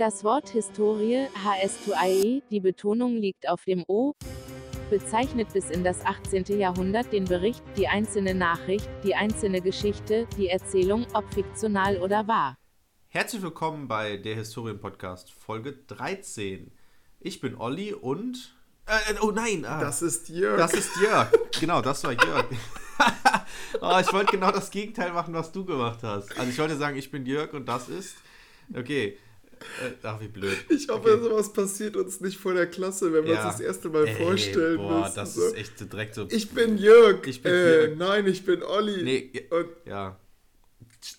Das Wort Historie, HS2IE, die Betonung liegt auf dem O, bezeichnet bis in das 18. Jahrhundert den Bericht, die einzelne Nachricht, die einzelne Geschichte, die Erzählung, ob fiktional oder wahr. Herzlich willkommen bei der Historien-Podcast, Folge 13. Ich bin Olli und. Äh, oh nein! Ah, Das ist Jörg. das ist Jörg. genau, das war Jörg. oh, ich wollte genau das Gegenteil machen, was du gemacht hast. Also, ich wollte sagen, ich bin Jörg und das ist. Okay. Äh, ach, wie blöd. ich hoffe, okay. sowas passiert uns nicht vor der Klasse, wenn wir Ja. uns das erste Mal Ey, vorstellen Boah, müssen. das so. ist echt direkt so. Ich bin Jörg. Ich bin äh, Jörg. Nein, ich bin Olli. Nee. Und ja.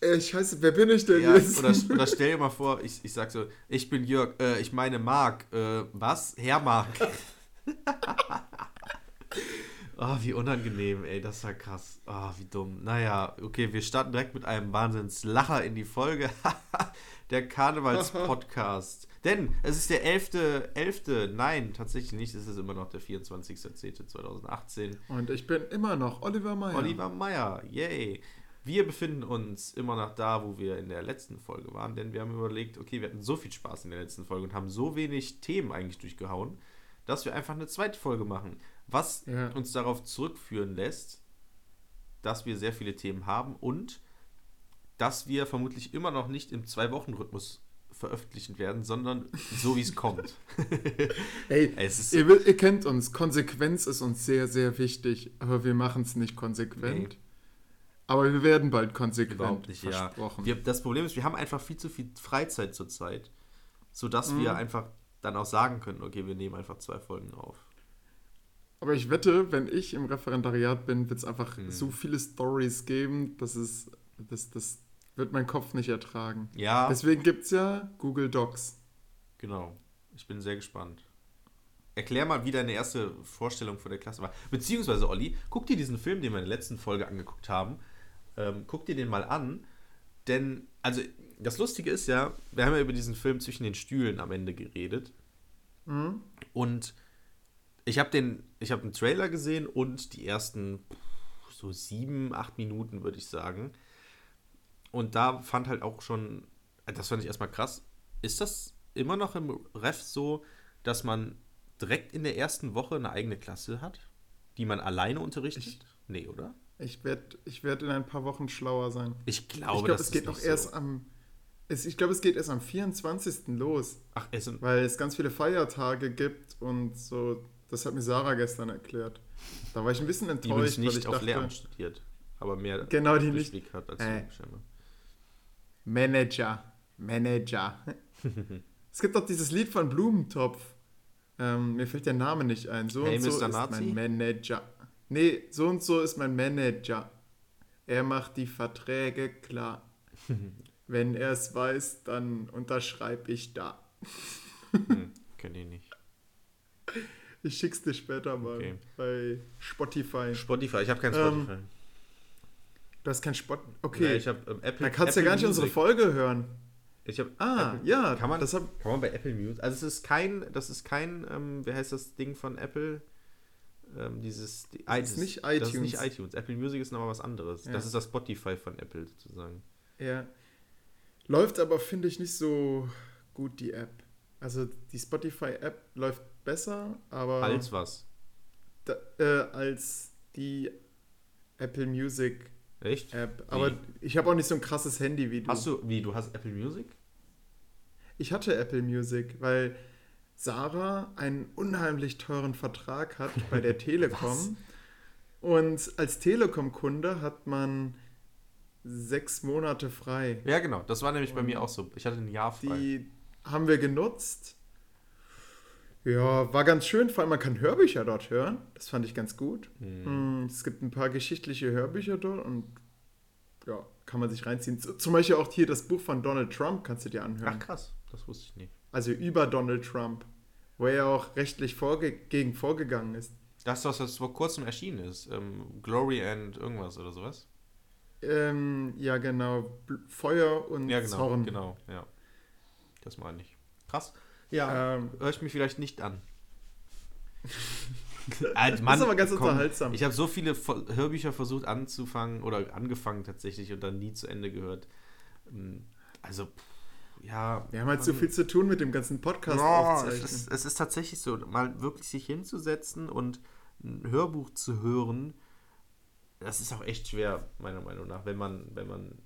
äh, scheiße, wer bin ich denn Ja, jetzt? oder, oder stell dir mal vor, ich, ich sag so, ich bin Jörg, äh, ich meine Marc, äh, was? Herr Marc. oh, wie unangenehm, ey, das war krass. Oh, wie dumm. Naja, okay, wir starten direkt mit einem Wahnsinnslacher in die Folge. der Karnevals-Podcast. Denn es ist der 11., 11., nein, tatsächlich nicht, es ist immer noch der 24.10.2018. Und ich bin immer noch Oliver Meyer. Oliver Meyer, yay. Wir befinden uns immer noch da, wo wir in der letzten Folge waren, denn wir haben überlegt, okay, wir hatten so viel Spaß in der letzten Folge und haben so wenig Themen eigentlich durchgehauen, dass wir einfach eine zweite Folge machen. Was Ja. uns darauf zurückführen lässt, dass wir sehr viele Themen haben und dass wir vermutlich immer noch nicht im Zwei-Wochen-Rhythmus veröffentlichen werden, sondern so wie es kommt. Ey, Es ihr, ihr kennt uns. Konsequenz ist uns sehr, sehr wichtig. Aber wir machen es nicht konsequent. Nee. Aber wir werden bald konsequent. Überhaupt nicht, ja. versprochen. Wir, das Problem ist, wir haben einfach viel zu viel Freizeit zurzeit, sodass Mhm. wir einfach dann auch sagen können, okay, wir nehmen einfach zwei Folgen auf. Aber ich wette, wenn ich im Referendariat bin, wird es einfach Hm. so viele Stories geben, dass es, das, das wird mein Kopf nicht ertragen. Ja, Deswegen gibt es ja Google Docs. genau. Ich bin sehr gespannt. Erklär mal, wie deine erste Vorstellung vor der Klasse war. Beziehungsweise, Olli, guck dir diesen Film, den wir in der letzten Folge angeguckt haben, ähm, guck dir den mal an. Denn, also, das Lustige ist ja, wir haben ja über diesen Film zwischen den Stühlen am Ende geredet. Mhm. Und ich habe den, ich habe einen Trailer gesehen und die ersten so sieben, acht Minuten, würde ich sagen. Und da fand halt auch schon, das fand ich erstmal krass. Ist das immer noch im Ref so, dass man direkt in der ersten Woche eine eigene Klasse hat, die man alleine unterrichtet? Ich- nee, oder? Ich werde ich werd in ein paar Wochen schlauer sein. Ich glaube, ich glaube, das es geht nicht noch erst so. am. Es, ich glaube, es geht erst am 24. los, Ach, es weil es ganz viele Feiertage gibt und so. Das hat mir Sarah gestern erklärt. Da war ich ein bisschen die enttäuscht, weil nicht ich auf dachte, Lehramt studiert, aber mehr Genau, die nicht- hat als Äh. Manager, Manager. es gibt doch dieses Lied von Blumentopf. Ähm, mir fällt der Name nicht ein. So Hey, und so Mr. ist Nazi? mein Manager. Nee, so und so ist mein Manager. Er macht die Verträge klar. Wenn er es weiß, dann unterschreibe ich da. Hm, kenn ich nicht. Ich schick's dir später mal Okay. bei Spotify. Spotify, ich habe kein Ähm, Spotify. Du hast kein Spot. Nee, Okay. ich habe ähm, Apple. da kannst du ja gar nicht unsere Music. Folge hören. Ich habe Ah, Apple, ja. Kann man, das hab, kann man bei Apple Music. Also es ist kein, das ist kein, ähm, wie heißt das Ding von Apple? Ähm, dieses die, Das ist nicht Das ist iTunes. nicht iTunes. Apple Music ist nochmal was anderes. Ja. Das ist das Spotify von Apple sozusagen. Ja. Läuft aber, finde ich, nicht so gut, die App. Also die Spotify-App läuft besser, aber Als was? da, äh, als die Apple Music Echt? App. Aber ich habe auch nicht so ein krasses Handy wie du. Hast du, wie, du hast Apple Music? Ich hatte Apple Music, weil Sarah einen unheimlich teuren Vertrag hat bei der Telekom. Und als Telekom-Kunde hat man sechs Monate frei. Ja, genau. Das war nämlich bei mir auch so. Ich hatte ein Jahr frei. Die haben wir genutzt. Ja, war ganz schön, vor allem man kann Hörbücher dort hören. Das fand ich ganz gut. Hm. Mm, Es gibt ein paar geschichtliche Hörbücher dort und ja, kann man sich reinziehen. Zum Beispiel auch hier das Buch von Donald Trump kannst du dir anhören. Ach krass, das wusste ich nicht. Also über Donald Trump, wo er auch rechtlich vorge gegen vorgegangen ist. Das, was jetzt vor kurzem erschienen ist. Ähm, Glory and irgendwas oder sowas. Ähm, ja, genau. Feuer und Ja, genau. Zorn. Genau, ja. Das meine ich. Krass. Ja, Ähm, höre ich mir vielleicht nicht an. Alter, Mann, ist aber ganz komm, unterhaltsam. Ich habe so viele Hörbücher versucht anzufangen oder angefangen tatsächlich und dann nie zu Ende gehört. Ähm, Also, ja. Wir haben halt so viel zu tun mit dem ganzen Podcast Ja, es, ist, es ist tatsächlich so, mal wirklich sich hinzusetzen und ein Hörbuch zu hören, das ist auch echt schwer, meiner Meinung nach, wenn man, wenn man.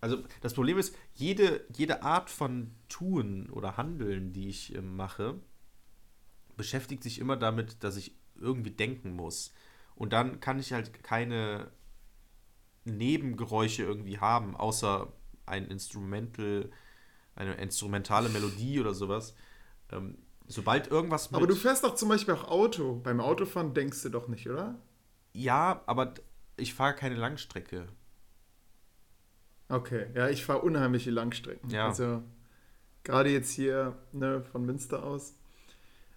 Also das Problem ist, jede, jede Art von Tun oder Handeln, die ich äh, mache, beschäftigt sich immer damit, dass ich irgendwie denken muss. Und dann kann ich halt keine Nebengeräusche irgendwie haben, außer ein Instrumental, eine instrumentale Melodie oder sowas. Ähm, sobald irgendwas Aber du fährst doch zum Beispiel auch Auto. Beim Autofahren denkst du doch nicht, oder? Ja, aber ich fahre keine Langstrecke. Okay, ja, ich fahre unheimliche Langstrecken. Ja. Also gerade jetzt hier ne, von Münster aus.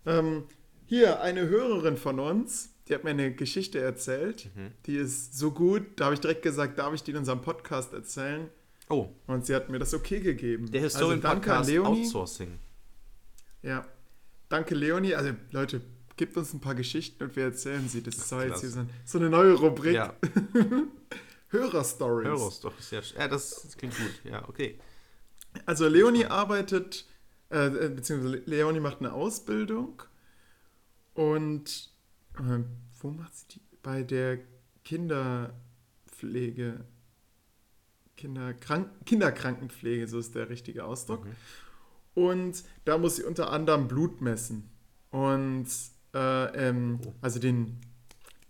Ähm, hier, eine Hörerin von uns, die hat mir eine Geschichte erzählt. Mhm. Die ist so gut, da habe ich direkt gesagt, darf ich die in unserem Podcast erzählen? Oh, Und sie hat mir das okay gegeben. der also Historien danke an Podcast Leonie. Outsourcing. Ja, danke Leonie. Also Leute, gebt uns ein paar Geschichten und wir erzählen sie. Das soll jetzt hier so eine neue Rubrik. Ja, Hörerstories. Ist ja, ja, das, das klingt gut. Ja, okay. Also Leonie arbeitet, äh, äh, beziehungsweise Leonie macht eine Ausbildung und äh, wo macht sie die? Bei der Kinderpflege, Kinderkrank Kinderkrankenpflege, so ist der richtige Ausdruck. Mhm. Und da muss sie unter anderem Blut messen. Und äh, ähm, Oh. also den,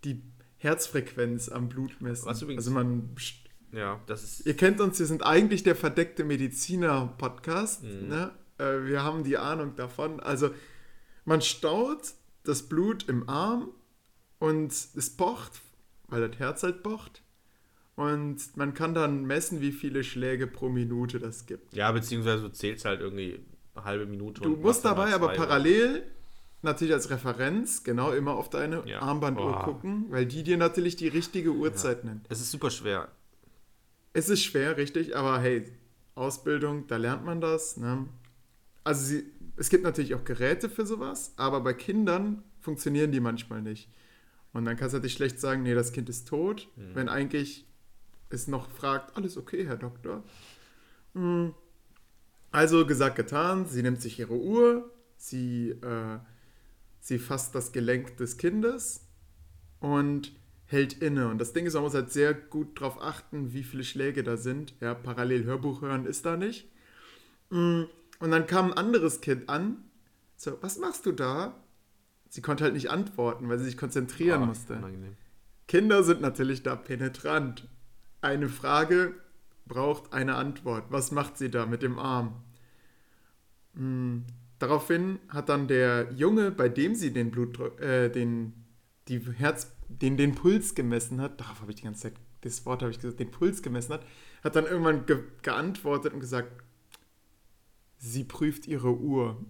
die Herzfrequenz am Blut messen. Was übrigens- also man Ja, das ist. Ihr kennt uns, wir sind eigentlich der verdeckte Mediziner-Podcast. Mhm. Ne? Äh, wir haben die Ahnung davon. Also man staut das Blut im Arm und es pocht, weil das Herz halt pocht. Und man kann dann messen, wie viele Schläge pro Minute das gibt. Ja, beziehungsweise du zählst halt irgendwie eine halbe Minute. Du musst dabei mal aber parallel natürlich als Referenz genau immer auf deine Ja. Armbanduhr Oh. gucken, weil die dir natürlich die richtige Uhrzeit nennt. Es ist super schwer. Es ist schwer, richtig, aber hey, Ausbildung, da lernt man das. Ne? Also sie, es gibt natürlich auch Geräte für sowas, aber bei Kindern funktionieren die manchmal nicht. Und dann kannst du natürlich schlecht sagen, nee, das Kind ist tot, Mhm. wenn eigentlich es noch fragt, alles okay, Herr Doktor. Hm. Also gesagt, getan, sie nimmt sich ihre Uhr, sie, äh, sie fasst das Gelenk des Kindes und hält inne. Und das Ding ist, man muss halt sehr gut darauf achten, wie viele Schläge da sind. Ja, parallel Hörbuch hören ist da nicht. Mm, Und dann kam ein anderes Kind an. So, was machst du da? Sie konnte halt nicht antworten, weil sie sich konzentrieren Ah, musste. unangenehm. Kinder sind natürlich da penetrant. Eine Frage braucht eine Antwort. Was macht sie da mit dem Arm? Daraufhin hat dann der Junge, bei dem sie den Blutdruck, äh, den, die Herz, den, den Puls gemessen hat, darauf habe ich die ganze Zeit, das Wort habe ich gesagt, den Puls gemessen hat, hat dann irgendwann ge geantwortet und gesagt, sie prüft ihre Uhr.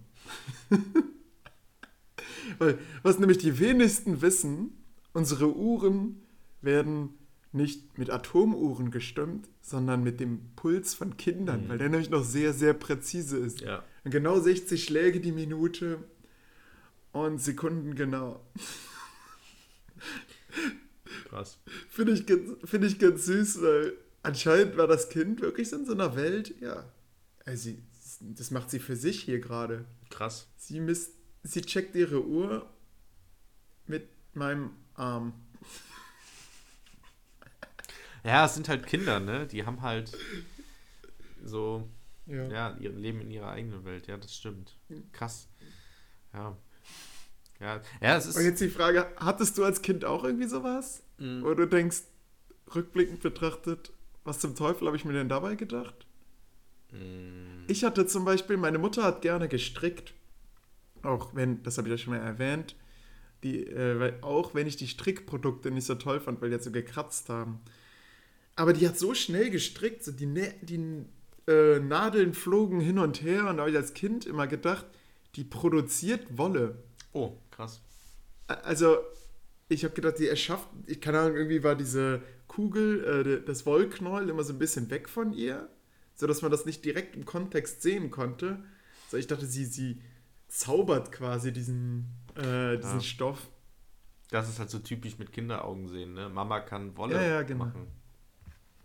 Weil, was nämlich die wenigsten wissen, unsere Uhren werden nicht mit Atomuhren gestimmt, sondern mit dem Puls von Kindern, Mhm. weil der nämlich noch sehr, sehr präzise ist. Ja. Und genau 60 Schläge die Minute und Sekunden genau. Krass. Finde ich, ganz- finde ich ganz süß, weil anscheinend war das Kind wirklich so in so einer Welt, ja. Also sie, das macht sie für sich hier gerade. Krass. Sie misst, sie checkt ihre Uhr mit meinem Arm. Ja, es sind halt Kinder, ne? Die haben halt so, Ja. ja, ihr Leben in ihrer eigenen Welt. Ja, das stimmt. Krass. Ja. Ja, ja es ist. Und jetzt die Frage, hattest du als Kind auch irgendwie sowas? Mm, Wo du denkst, rückblickend betrachtet, was zum Teufel habe ich mir denn dabei gedacht? mm, Ich hatte zum Beispiel, meine Mutter hat gerne gestrickt. Auch wenn, das habe ich ja schon mal erwähnt, die, äh, weil, auch wenn ich die Strickprodukte nicht so toll fand, weil die halt so gekratzt haben. Aber die hat so schnell gestrickt, so die, die äh, Nadeln flogen hin und her und da habe ich als Kind immer gedacht, die produziert Wolle. Oh, krass. Also, ich habe gedacht, die erschafft, ich keine Ahnung, irgendwie war diese Kugel, äh, das Wollknäuel immer so ein bisschen weg von ihr, sodass man das nicht direkt im Kontext sehen konnte. So, ich dachte, sie, sie zaubert quasi diesen, äh, diesen Ja. Stoff. Das ist halt so typisch mit Kinderaugen sehen, ne? Mama kann Wolle Ja, ja, genau. machen.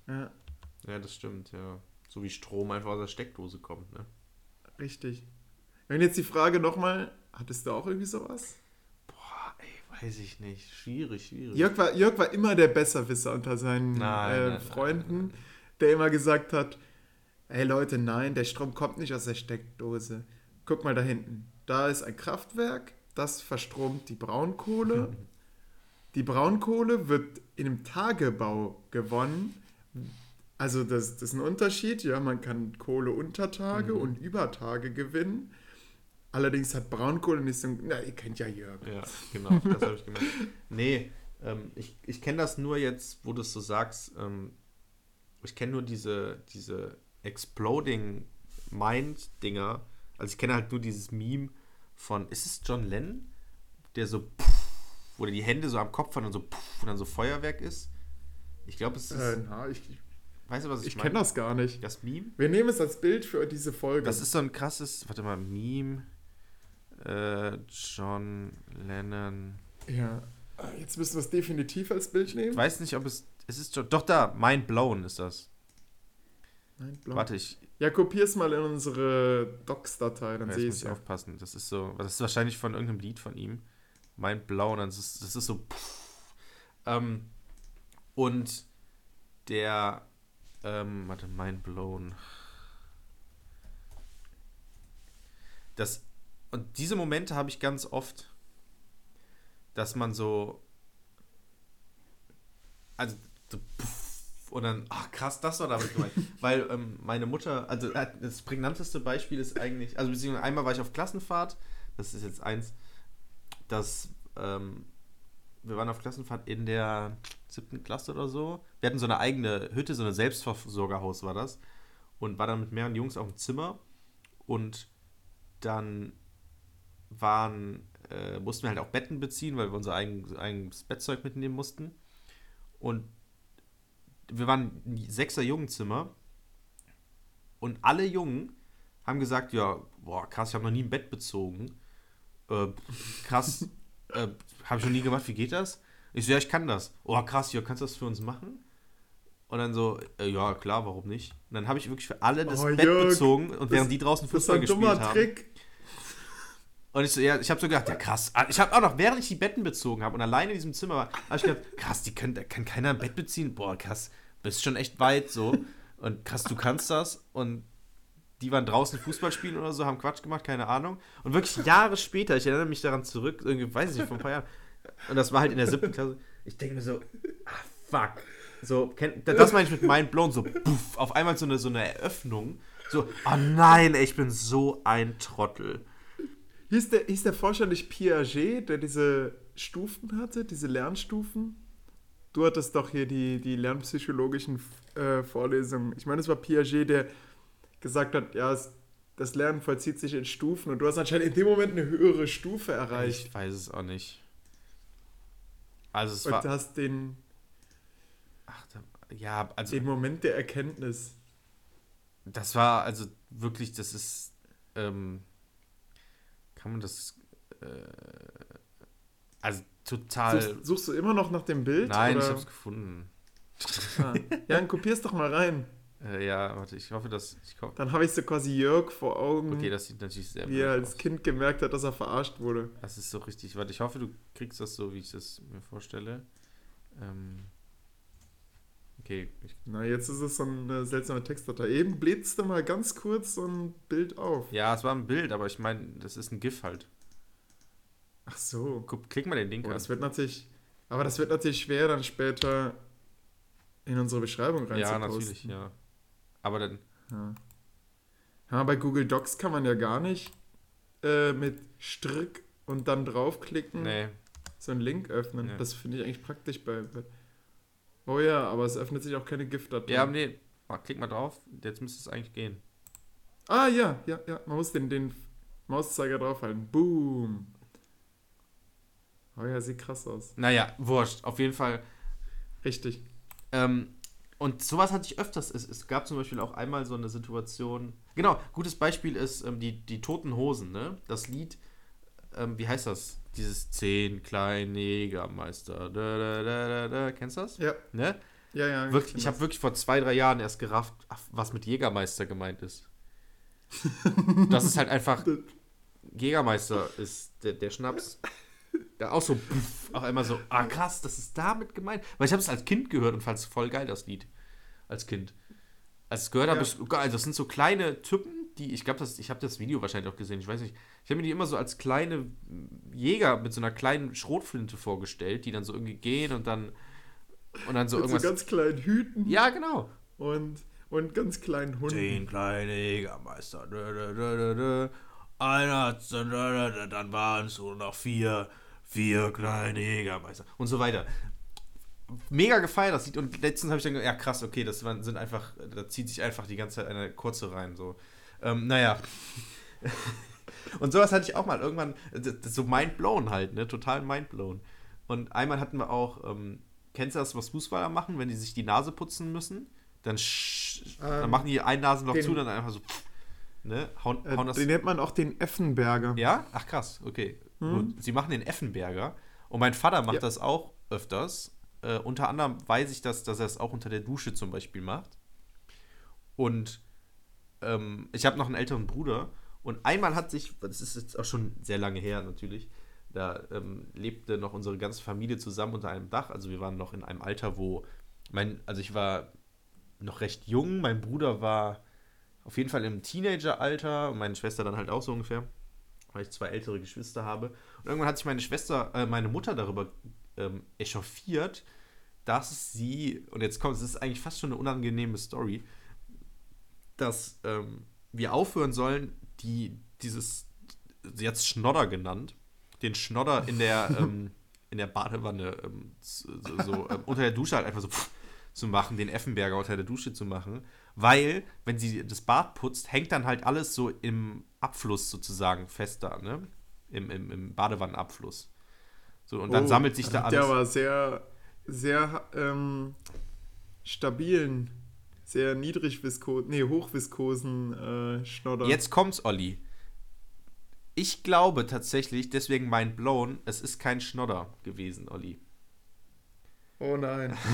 Ja. Ja, das stimmt, ja. So wie Strom einfach aus der Steckdose kommt, ne? Richtig. Wenn jetzt die Frage nochmal, hattest du auch irgendwie sowas? Boah, ey, weiß ich nicht. Schwierig, schwierig. Jörg war, Jörg war immer der Besserwisser unter seinen Nein, äh, nein, Freunden, nein. der immer gesagt hat, ey Leute, nein, der Strom kommt nicht aus der Steckdose. Guck mal da hinten. Da ist ein Kraftwerk, das verstromt die Braunkohle. Die Braunkohle wird in einem Tagebau gewonnen. Also das, das ist ein Unterschied, ja, man kann Kohle unter Tage Mhm. und über Tage gewinnen. Allerdings hat Braunkohle nicht so ein, na, ihr kennt ja Jörg. Ja, genau, das habe ich gemerkt. Nee, ähm, ich, ich kenne das nur jetzt, wo du es so sagst. Ähm, ich kenne nur diese, diese Exploding Mind-Dinger. Also ich kenne halt nur dieses Meme von, ist es John Lennon? Der so, puff, wo der die Hände so am Kopf hat und so, puff, und dann so Feuerwerk ist. Ich glaube, es ist, Äh, na, ich weißt du, was ich, ich meine? kenne das gar nicht. Das Meme? Wir nehmen es als Bild für diese Folge. Das ist so ein krasses, warte mal, Meme. Äh, John Lennon. ja. Jetzt müssen wir es definitiv als Bild nehmen. Ich weiß nicht, ob es. Es ist schon. Doch da, Mind Blown ist das. Nein, blau. Warte, ich. Ja, kopier's mal in unsere Docs-Datei, dann Jetzt sehe muss ich ich ja. aufpassen. Das ist so. Das ist wahrscheinlich von irgendeinem Lied von ihm. Mind Blown. Das ist, das ist so. Pff. Ähm, und der. Ähm, warte, Mind Blown. Das. Und diese Momente habe ich ganz oft. Dass man so. Also. So, puff, und dann, ach krass, das war damit gemeint. Weil ähm, meine Mutter, also das prägnanteste Beispiel ist eigentlich, also beziehungsweise einmal war ich auf Klassenfahrt, das ist jetzt eins, dass ähm, wir waren auf Klassenfahrt in der siebten Klasse oder so. Wir hatten so eine eigene Hütte, so ein Selbstversorgerhaus war das. Und war dann mit mehreren Jungs auf dem Zimmer. Und dann waren, äh, mussten wir halt auch Betten beziehen, weil wir unser eigen, eigenes Bettzeug mitnehmen mussten. Und wir waren ein sechser Jungenzimmer. Und alle Jungen haben gesagt, ja, boah, krass, ich habe noch nie ein Bett bezogen. Äh, krass, äh, habe ich noch nie gemacht, wie geht das? Ich so, ja, ich kann das. Oh, krass, ja, kannst du das für uns machen? Und dann so, äh, ja, klar, warum nicht? Und dann habe ich wirklich für alle das Oh, Bett Jörg, bezogen und während die draußen Das ist Fußball ein gespielt dummer haben. Trick. Und ich so, ja, ich habe so gedacht, ja krass. Ah, Ich habe auch noch, während ich die Betten bezogen habe und alleine in diesem Zimmer war, habe ich gedacht, krass, die können, da kann keiner ein Bett beziehen. Boah, krass, bist schon echt weit so. Und krass, du kannst das. Und die waren draußen Fußball spielen oder so, haben Quatsch gemacht, keine Ahnung. Und wirklich Jahre später, ich erinnere mich daran zurück, irgendwie, weiß ich nicht, vor ein paar Jahren. Und das war halt in der siebten Klasse. Ich denke mir so, ah, fuck. So, das meine ich mit Mind Blown, so, puff, auf einmal so eine, so eine Eröffnung. So, oh nein, ey, ich bin so ein Trottel. Hieß der, hieß der Forscher nicht Piaget, der diese Stufen hatte, diese Lernstufen? Du hattest doch hier die, die lernpsychologischen äh, Vorlesungen. Ich meine, es war Piaget, der gesagt hat, ja, es, das Lernen vollzieht sich in Stufen und du hast anscheinend in dem Moment eine höhere Stufe erreicht. Ich weiß es auch nicht. Also es und war. hast den, Ach, ja, also den Moment der Erkenntnis. das war also wirklich, das ist. Ähm, kann man das. Äh, also total. Suchst, suchst du immer noch nach dem Bild? nein, oder? ich hab's gefunden. Ah. Ja, dann kopier's doch mal rein. Äh, ja, warte, ich hoffe, dass. Ich Dann habe ich so quasi Jörg vor Augen, okay, das sieht natürlich sehr wie er als aus. Kind gemerkt hat, dass er verarscht wurde. Das ist so richtig. Warte, ich hoffe, du kriegst das so, wie ich das mir vorstelle. Ähm, okay, Na, jetzt ist es so eine seltsame Textdatei. Eben blitzte mal ganz kurz so ein Bild auf. ja, es war ein Bild, aber ich meine, das ist ein GIF halt. Ach so. Guck, klick mal den Link Oh, an. das wird natürlich, aber das wird natürlich schwer, dann später in unsere Beschreibung Ja, reinzuposten. natürlich, ja. Aber dann, Ja. ja, bei Google Docs kann man ja gar nicht äh, mit Strick und dann draufklicken nee, so einen Link öffnen. Ja. Das finde ich eigentlich praktisch bei. bei oh ja, aber es öffnet sich auch keine GIF-Datei. Ja, nee. Mal, klick mal drauf. Jetzt müsste es eigentlich gehen. Ah, ja, ja, ja. Man muss den, den Mauszeiger draufhalten. Boom. Oh ja, sieht krass aus. Naja, wurscht. Auf jeden Fall. Richtig. Ähm, und sowas hatte ich öfters. Es, es gab zum Beispiel auch einmal so eine Situation. Genau, gutes Beispiel ist ähm, die, die Toten Hosen, ne? Das Lied, ähm, wie heißt das? Dieses Zehn kleine Jägermeister. Da, da, da, da, da. Kennst du das? Ja, Ne? Ja, ja. Wirklich, ich habe wirklich vor zwei, drei Jahren erst gerafft, was mit Jägermeister gemeint ist. das ist halt einfach. Jägermeister ist der, der Schnaps. Ja, auch so, pff, auch einmal so, ah krass, das ist damit gemeint. Weil ich habe es als Kind gehört und fand es voll geil, das Lied. Als Kind. Als es gehört habe, Ja. ich, geil, das sind so kleine Typen, die, ich glaube, ich habe das Video wahrscheinlich auch gesehen, ich weiß nicht. Ich habe mir die immer so als kleine Jäger mit so einer kleinen Schrotflinte vorgestellt, die dann so irgendwie gehen und dann und dann so Mit so irgendwas. ganz kleinen Hüten ja, genau. und, und ganz kleinen Hunden. Den kleinen Jägermeister. Dö, dö, dö. Einer dann waren es nur noch vier, vier kleine Jägermeister. Und so weiter. Mega gefeiert das Lied. Und letztens habe ich dann gedacht, ja krass, okay, das sind einfach, da zieht sich einfach die ganze Zeit eine kurze rein. So. Ähm, naja. Und sowas hatte ich auch mal irgendwann, das so mindblown halt, ne? Total mindblown. Und einmal hatten wir auch, ähm, kennst du das, was Fußballer machen, wenn die sich die Nase putzen müssen? Dann, sch- dann Ähm, machen die ein Nasenloch zu, dann einfach so, ne? Hauen, Äh, hauen das. den nennt man auch den Effenberger. Ja? Ach krass, okay. Gut. Sie machen den Effenberger. Und mein Vater macht Ja. das auch öfters. Äh, unter anderem weiß ich, dass, dass er es auch unter der Dusche zum Beispiel macht. Und ähm, ich habe noch einen älteren Bruder. Und einmal hat sich, das ist jetzt auch schon sehr lange her natürlich, da ähm, lebte noch unsere ganze Familie zusammen unter einem Dach. Also wir waren noch in einem Alter, wo mein, also ich war noch recht jung, mein Bruder war auf jeden Fall im Teenageralter und meine Schwester dann halt auch so ungefähr, weil ich zwei ältere Geschwister habe. Und irgendwann hat sich meine Schwester, äh, meine Mutter darüber ähm, echauffiert, dass sie, und jetzt kommt, es ist eigentlich fast schon eine unangenehme Story, dass ähm, wir aufhören sollen, die, dieses, sie hat es Schnodder genannt, den Schnodder in der, ähm, in der Badewanne ähm, so, so ähm, unter der Dusche halt einfach so pff, zu machen, den Effenberger unter der Dusche zu machen, weil, wenn sie das Bad putzt, hängt dann halt alles so im Abfluss sozusagen fest da, ne? Im, im, im Badewannenabfluss. So, und dann Oh, sammelt sich da hat Der alles. war sehr, sehr ähm, stabilen, sehr niedrigviskosen, nee, hochviskosen äh, Schnodder. Jetzt kommt's, Olli. Ich glaube tatsächlich, deswegen mein Blown, es ist kein Schnodder gewesen, Olli. Oh nein.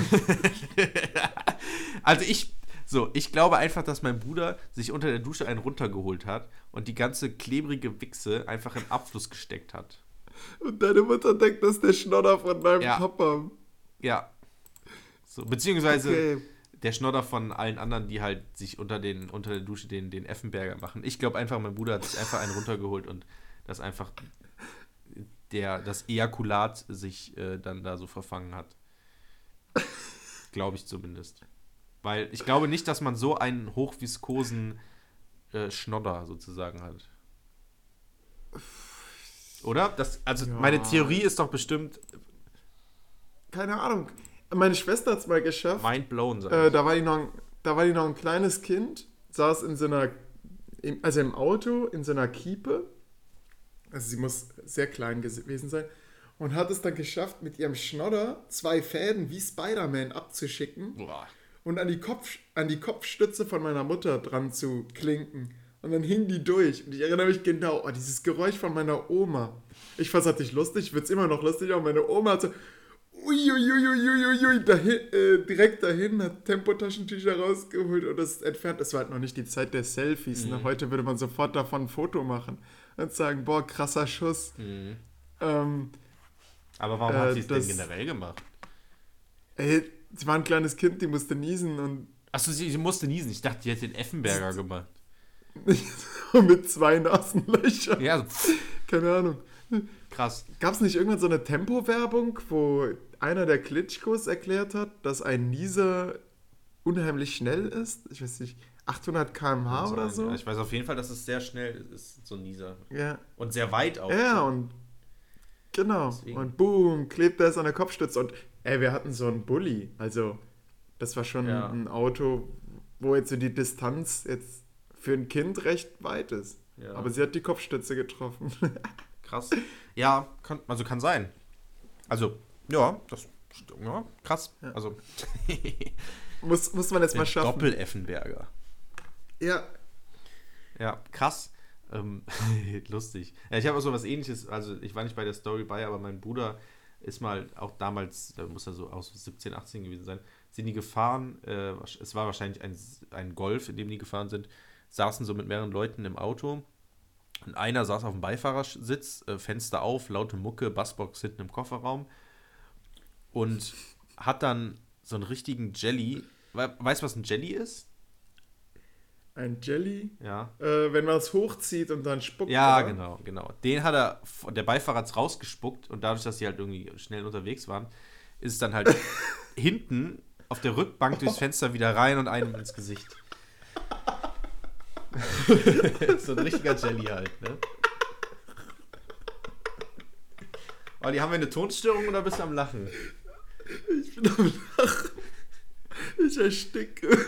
Also ich, so, ich glaube einfach, dass mein Bruder sich unter der Dusche einen runtergeholt hat und die ganze klebrige Wichse einfach im Abfluss gesteckt hat. Und deine Mutter denkt, das ist der Schnodder von deinem Ja. Papa. Ja. So, beziehungsweise Okay. der Schnodder von allen anderen, die halt sich unter, den, unter der Dusche den, den Effenberger machen. Ich glaube einfach, mein Bruder hat sich einfach einen runtergeholt und das einfach der, das Ejakulat sich äh, dann da so verfangen hat. glaube ich zumindest. Weil ich glaube nicht, dass man so einen hochviskosen äh, Schnodder sozusagen hat. Oder? Das, also Ja. meine Theorie ist doch bestimmt Keine Ahnung. Meine Schwester hat es mal geschafft. mind blown. Sag Äh, ich. da, war die noch, ein- da war die noch ein kleines Kind, saß in so einer, also im Auto, in so einer Kiepe. Also sie muss sehr klein gewesen sein. Und hat es dann geschafft, mit ihrem Schnodder zwei Fäden wie Spider-Man abzuschicken Boah. Und an die, Kopf, an die Kopfstütze von meiner Mutter dran zu klinken. Und dann hing die durch. Und ich erinnere mich genau, oh, dieses Geräusch von meiner Oma. Ich fand es natürlich lustig, wird es immer noch lustig, aber meine Oma hat so, uiuiuiuiui, dahin, äh, direkt dahin, hat Tempotaschentücher rausgeholt und das entfernt. Es war halt noch nicht die Zeit der Selfies. Ne? Heute würde man sofort davon ein Foto machen und sagen, boah, krasser Schuss. Ähm, Aber warum Äh, hat sie es denn generell gemacht? ey, sie war ein kleines Kind, die musste niesen und Achso, sie, sie musste niesen. Ich dachte, die hätte den Effenberger gemacht. mit zwei Nasenlöchern. Ja, so, pff, Keine Ahnung. krass. Gab es nicht irgendwann so eine Tempo-Werbung, wo einer der Klitschkos erklärt hat, dass ein Nieser unheimlich schnell ist? Ich weiß nicht, 800 km/h oder so? Ja, ich weiß auf jeden Fall, dass es sehr schnell ist, so ein Nieser. Ja, Und sehr weit auch. ja und genau. Deswegen. Und boom, klebt er es an der Kopfstütze. Und ey, wir hatten so einen Bulli. Also, das war schon Ja. ein Auto, wo jetzt so die Distanz jetzt für ein Kind recht weit ist. Ja. Aber sie hat die Kopfstütze getroffen. Krass. Ja, kann, also kann sein. Also, ja, das ja, krass. Ja. Also, muss, muss man jetzt mal schaffen. Doppel-Effenberger. Ja, Ja, krass. Ähm, lustig. Ja, ich habe auch so was ähnliches, also ich war nicht bei der Story bei, aber mein Bruder ist mal auch damals, da muss er so aus 17, 18 gewesen sein, sind die gefahren, äh, es war wahrscheinlich ein, ein Golf, in dem die gefahren sind, saßen so mit mehreren Leuten im Auto. Und einer saß auf dem Beifahrersitz, äh, Fenster auf, laute Mucke, Bassbox hinten im Kofferraum. Und hat dann so einen richtigen Jelly. Weißt du, was ein Jelly ist? Ein Jelly? Ja. Äh, wenn man es hochzieht und dann spuckt. Ja, oder? genau, genau. Den hat er, der Beifahrer hat rausgespuckt und dadurch, dass sie halt irgendwie schnell unterwegs waren, ist es dann halt hinten auf der Rückbank durchs Fenster wieder rein und einem ins Gesicht. so ein richtiger Jelly halt, ne? Olli, haben wir eine Tonstörung oder bist du am Lachen? Ich bin am Lachen. Ich ersticke.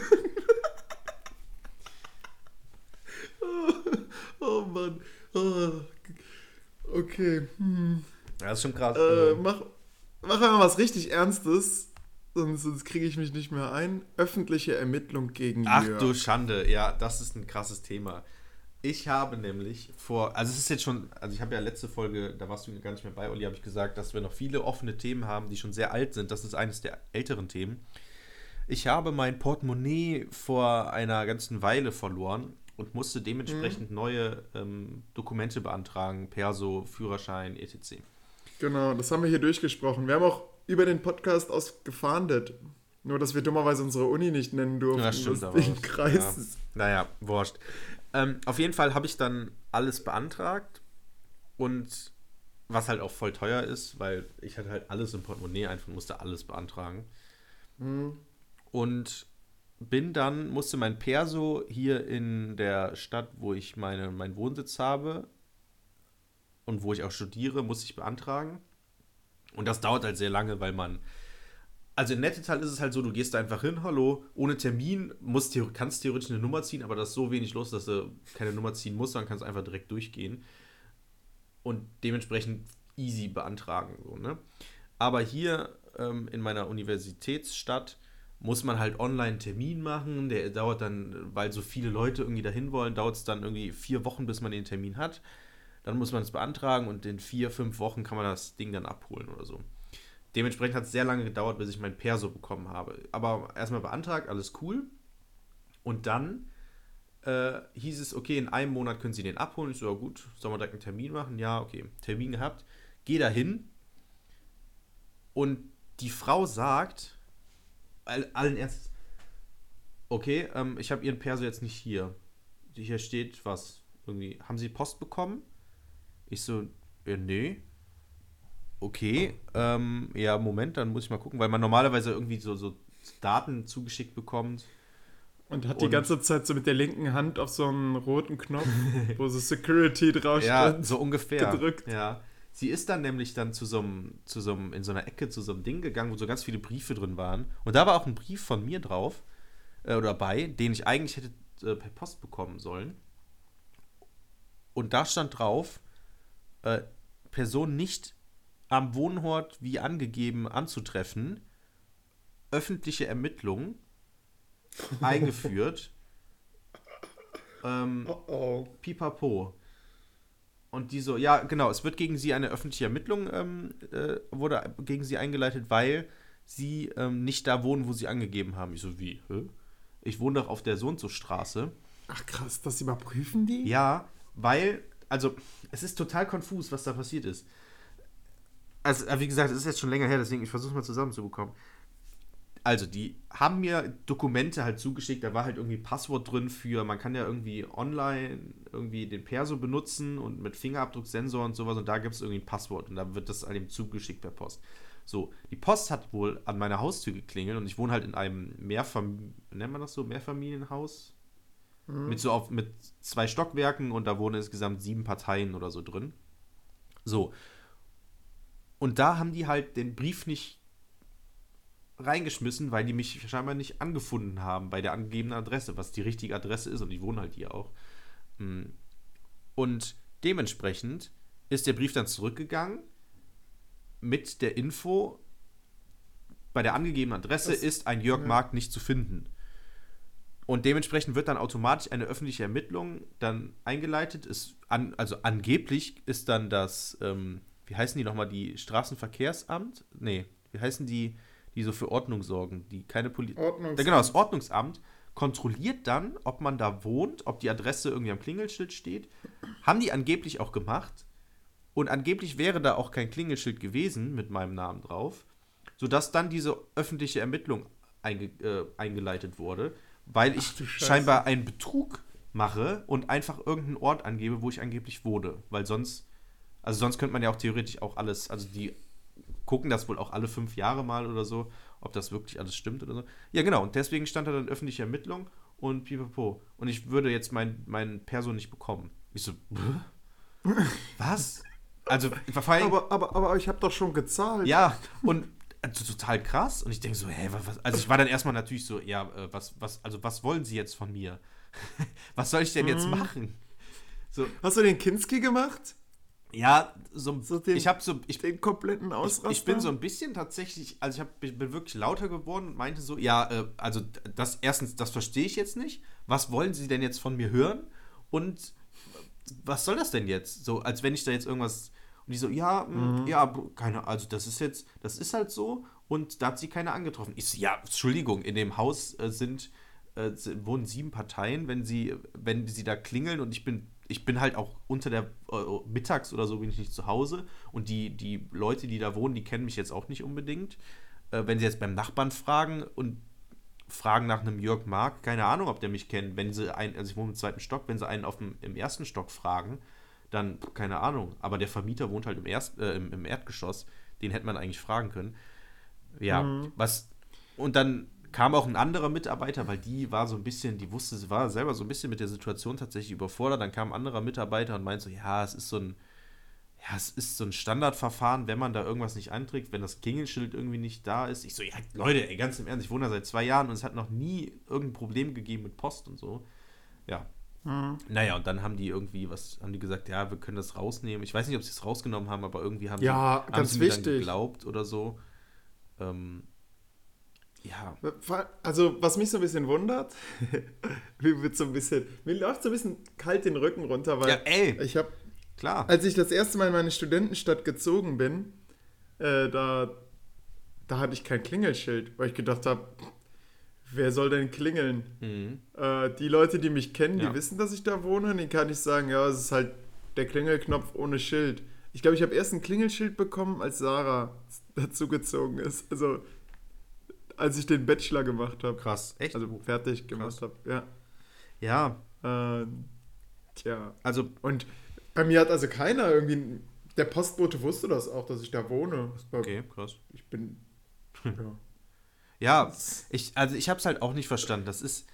oh, oh Mann. Oh. Okay. Hm. Ja, das ist schon krass. Äh, mach, mach einmal was richtig Ernstes, sonst, sonst kriege ich mich nicht mehr ein. Öffentliche Ermittlung gegen Ach Jörg. du Schande, ja, das ist ein krasses Thema. Ich habe nämlich vor, also es ist jetzt schon, also ich habe ja letzte Folge, da warst du gar nicht mehr bei, Olli, habe ich gesagt, dass wir noch viele offene Themen haben, die schon sehr alt sind. Das ist eines der älteren Themen. Ich habe mein Portemonnaie vor einer ganzen Weile verloren und musste dementsprechend neue ähm, Dokumente beantragen, Perso, Führerschein, etc. Genau, das haben wir hier durchgesprochen. Wir haben auch über den Podcast aus gefahndet. Nur, dass wir dummerweise unsere Uni nicht nennen durften. Ja, stimmt, was aber auch- Kreis ja. Naja, wurscht. Ähm, auf jeden Fall habe ich dann alles beantragt und was halt auch voll teuer ist, weil ich hatte halt alles im Portemonnaie einfach, musste alles beantragen. Und bin dann, musste mein Perso hier in der Stadt, wo ich meine, meinen Wohnsitz habe und wo ich auch studiere, muss ich beantragen. Und das dauert halt sehr lange, weil man also in Nettetal ist es halt so, du gehst da einfach hin, hallo, ohne Termin, musst, kannst theoretisch eine Nummer ziehen, aber da ist so wenig los, dass du keine Nummer ziehen musst, dann kannst du einfach direkt durchgehen und dementsprechend easy beantragen. So, ne? Aber hier ähm, in meiner Universitätsstadt muss man halt online einen Termin machen, der dauert dann, weil so viele Leute irgendwie dahin wollen, dauert es dann irgendwie vier Wochen, bis man den Termin hat. Dann muss man es beantragen und in vier, fünf Wochen kann man das Ding dann abholen oder so. Dementsprechend hat es sehr lange gedauert, bis ich mein Perso bekommen habe. Aber erstmal beantragt, alles cool. Und dann äh, hieß es, okay, in einem Monat können Sie den abholen. Ich so, ja gut, sollen wir direkt einen Termin machen? Ja, okay, Termin gehabt. Geh da hin. Und die Frau sagt, allen Ernstes, okay, ähm, ich habe Ihren Perso jetzt nicht hier. Hier steht was. Irgendwie, haben Sie Post bekommen? Ich so, ja, nee okay, ähm, ja, Moment, dann muss ich mal gucken, weil man normalerweise irgendwie so, so Daten zugeschickt bekommt. Und hat die Und- ganze Zeit so mit der linken Hand auf so einen roten Knopf, wo so Security drauf Ja, so ungefähr. gedrückt. Ja. Sie ist dann nämlich dann zu so einem, zu so einem, in so einer Ecke zu so einem Ding gegangen, wo so ganz viele Briefe drin waren. Und da war auch ein Brief von mir drauf, äh, oder bei, den ich eigentlich hätte äh, per Post bekommen sollen. Und da stand drauf, äh, Person nicht am Wohnort wie angegeben anzutreffen, öffentliche Ermittlung eingeführt. ähm, Oh oh. Pipapo. Und die so, ja, genau, es wird gegen sie eine öffentliche Ermittlung, ähm, äh, wurde gegen sie eingeleitet, weil sie ähm, nicht da wohnen, wo sie angegeben haben. Ich so, wie? Hä? Ich wohne doch auf der so und so Straße. Ach krass, das überprüfen die? Ja, weil, also, es ist total konfus, was da passiert ist. Also, äh, wie gesagt, es ist jetzt schon länger her, deswegen ich versuche mal zusammenzubekommen. Also, die haben mir Dokumente halt zugeschickt, da war halt irgendwie Passwort drin für, man kann ja irgendwie online irgendwie den Perso benutzen und mit Fingerabdrucksensor und sowas und da gibt es irgendwie ein Passwort und da wird das eben zugeschickt per Post. So, die Post hat wohl an meiner Haustür geklingelt und ich wohne halt in einem Mehrfam nennt man das so, Mehrfamilienhaus? Mit so auf, mit zwei Stockwerken und da wohnen insgesamt sieben Parteien oder so drin. So. Und da haben die halt den Brief nicht reingeschmissen, weil die mich scheinbar nicht angefunden haben bei der angegebenen Adresse, was die richtige Adresse ist und ich wohne halt hier auch. Mm. Und dementsprechend ist der Brief dann zurückgegangen mit der Info, bei der angegebenen Adresse Das- ist ein Jörg ja. Mark nicht zu finden. Und dementsprechend wird dann automatisch eine öffentliche Ermittlung dann eingeleitet. Ist an, also angeblich ist dann das, ähm, wie heißen die nochmal, die Straßenverkehrsamt? Nee, wie heißen die, die so für Ordnung sorgen, die keine Polizei. Ordnungsamt. Genau, das Ordnungsamt kontrolliert dann, ob man da wohnt, ob die Adresse irgendwie am Klingelschild steht. Haben die angeblich auch gemacht. Und angeblich wäre da auch kein Klingelschild gewesen mit meinem Namen drauf, sodass dann diese öffentliche Ermittlung einge äh, eingeleitet wurde, weil ich scheinbar einen Betrug mache und einfach irgendeinen Ort angebe, wo ich angeblich wohne. Weil sonst, also sonst könnte man ja auch theoretisch auch alles, also die gucken das wohl auch alle fünf Jahre mal oder so, ob das wirklich alles stimmt oder so. Ja, genau, und deswegen stand da dann öffentliche Ermittlung und pipapo. Und ich würde jetzt mein, mein Perso nicht bekommen. Ich so, "Hä? was? Also, vor allem, Aber, aber, aber ich habe doch schon gezahlt. ja, und also, total krass. Und ich denke so, hä, was? Also ich war dann erstmal natürlich so, ja, äh, was, was, also was wollen Sie jetzt von mir? was soll ich denn jetzt machen? So, Hast du den Kinski gemacht? Ja, so, So den- ich habe so, ich, Den kompletten ich, Ausraster? ich bin so ein bisschen tatsächlich, also ich, hab, ich bin wirklich lauter geworden und meinte so, ja, äh, also das erstens, das verstehe ich jetzt nicht. Was wollen Sie denn jetzt von mir hören? Und was soll das denn jetzt? So, als wenn ich da jetzt irgendwas. Und die so, ja, mh, ja, b- keine, also das ist jetzt, das ist halt so und da hat sie keiner angetroffen. Ich so, ja, Entschuldigung, in dem Haus äh, sind, äh, wohnen sieben Parteien, wenn sie, wenn sie da klingeln und ich bin, ich bin halt auch unter der äh, mittags oder so bin ich nicht zu Hause und die, die Leute, die da wohnen, die kennen mich jetzt auch nicht unbedingt. Äh, wenn sie jetzt beim Nachbarn fragen und fragen nach einem Jörg Mark, keine Ahnung, ob der mich kennt. Wenn sie einen, also ich wohne im zweiten Stock, wenn sie einen auf dem, im ersten Stock fragen, dann keine Ahnung. Aber der Vermieter wohnt halt im, Erst, äh, im, im Erdgeschoss, den hätte man eigentlich fragen können. Ja, was. Und dann kam auch ein anderer Mitarbeiter, weil die war so ein bisschen, die wusste, sie war selber so ein bisschen mit der Situation tatsächlich überfordert. Dann kam ein anderer Mitarbeiter und meinte so, ja, es ist so ein, ja, es ist so ein Standardverfahren, wenn man da irgendwas nicht anträgt, wenn das Klingelschild irgendwie nicht da ist. Ich so, ja, Leute, ey, ganz im Ernst, ich wohne da seit zwei Jahren und es hat noch nie irgendein Problem gegeben mit Post und so. Ja. Naja, und dann haben die irgendwie, was haben die gesagt, ja, wir können das rausnehmen. Ich weiß nicht, ob sie es rausgenommen haben, aber irgendwie haben Ja, sie, haben sie mir dann wichtig. geglaubt oder so. Ähm, ja, Also, was mich so ein bisschen wundert, mir wird so ein bisschen, mir läuft so ein bisschen kalt den Rücken runter, weil Ja, ey. ich habe, klar. als ich das erste Mal in meine Studentenstadt gezogen bin, äh, da, da hatte ich kein Klingelschild, weil ich gedacht habe, wer soll denn klingeln? Mhm. Äh, die Leute, die mich kennen, Ja. die wissen, dass ich da wohne, denen kann ich sagen, ja, es ist halt der Klingelknopf ohne Schild. Ich glaube, ich habe erst ein Klingelschild bekommen, als Sarah dazugezogen ist. Also, als ich den Bachelor gemacht habe. Krass. Echt? Also fertig gemacht habe, ja, ja. Äh, tja. also Und bei mir hat also keiner irgendwie. Der Postbote wusste das auch, dass ich da wohne. Okay, krass. Ich bin. Ja. Ja, ich, also ich habe es halt auch nicht verstanden. Das ist,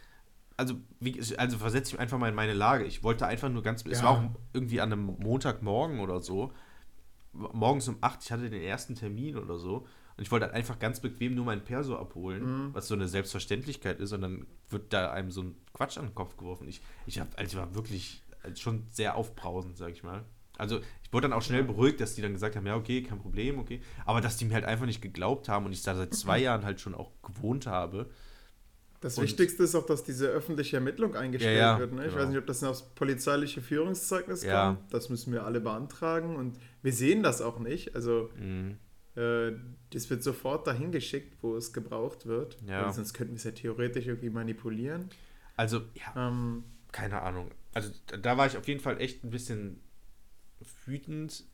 also, wie, also versetze ich einfach mal in meine Lage. Ich wollte einfach nur ganz, es Ja. war auch irgendwie an einem Montagmorgen oder so, morgens um 8, ich hatte den ersten Termin oder so. Und ich wollte halt einfach ganz bequem nur mein Perso abholen, Mhm. was so eine Selbstverständlichkeit ist. Und dann wird da einem so ein Quatsch an den Kopf geworfen. Ich, ich, hab, also ich war wirklich schon sehr aufbrausend, sag ich mal. Also ich wurde dann auch schnell beruhigt, dass die dann gesagt haben, ja, okay, kein Problem, okay. Aber dass die mir halt einfach nicht geglaubt haben und ich da seit zwei Jahren halt schon auch gewohnt habe. Das Und- Wichtigste ist auch, dass diese öffentliche Ermittlung eingestellt Ja, ja, wird. Ne? Ich genau. weiß nicht, ob das aufs polizeiliche Führungszeugnis Ja. kommt. Das müssen wir alle beantragen und wir sehen das auch nicht. Also Mhm. Äh, das wird sofort dahin geschickt, wo es gebraucht wird. Ja. Weil sonst könnten wir es ja theoretisch irgendwie manipulieren. Also, ja, Ähm, keine Ahnung. Also da- da war ich auf jeden Fall echt ein bisschen wütend.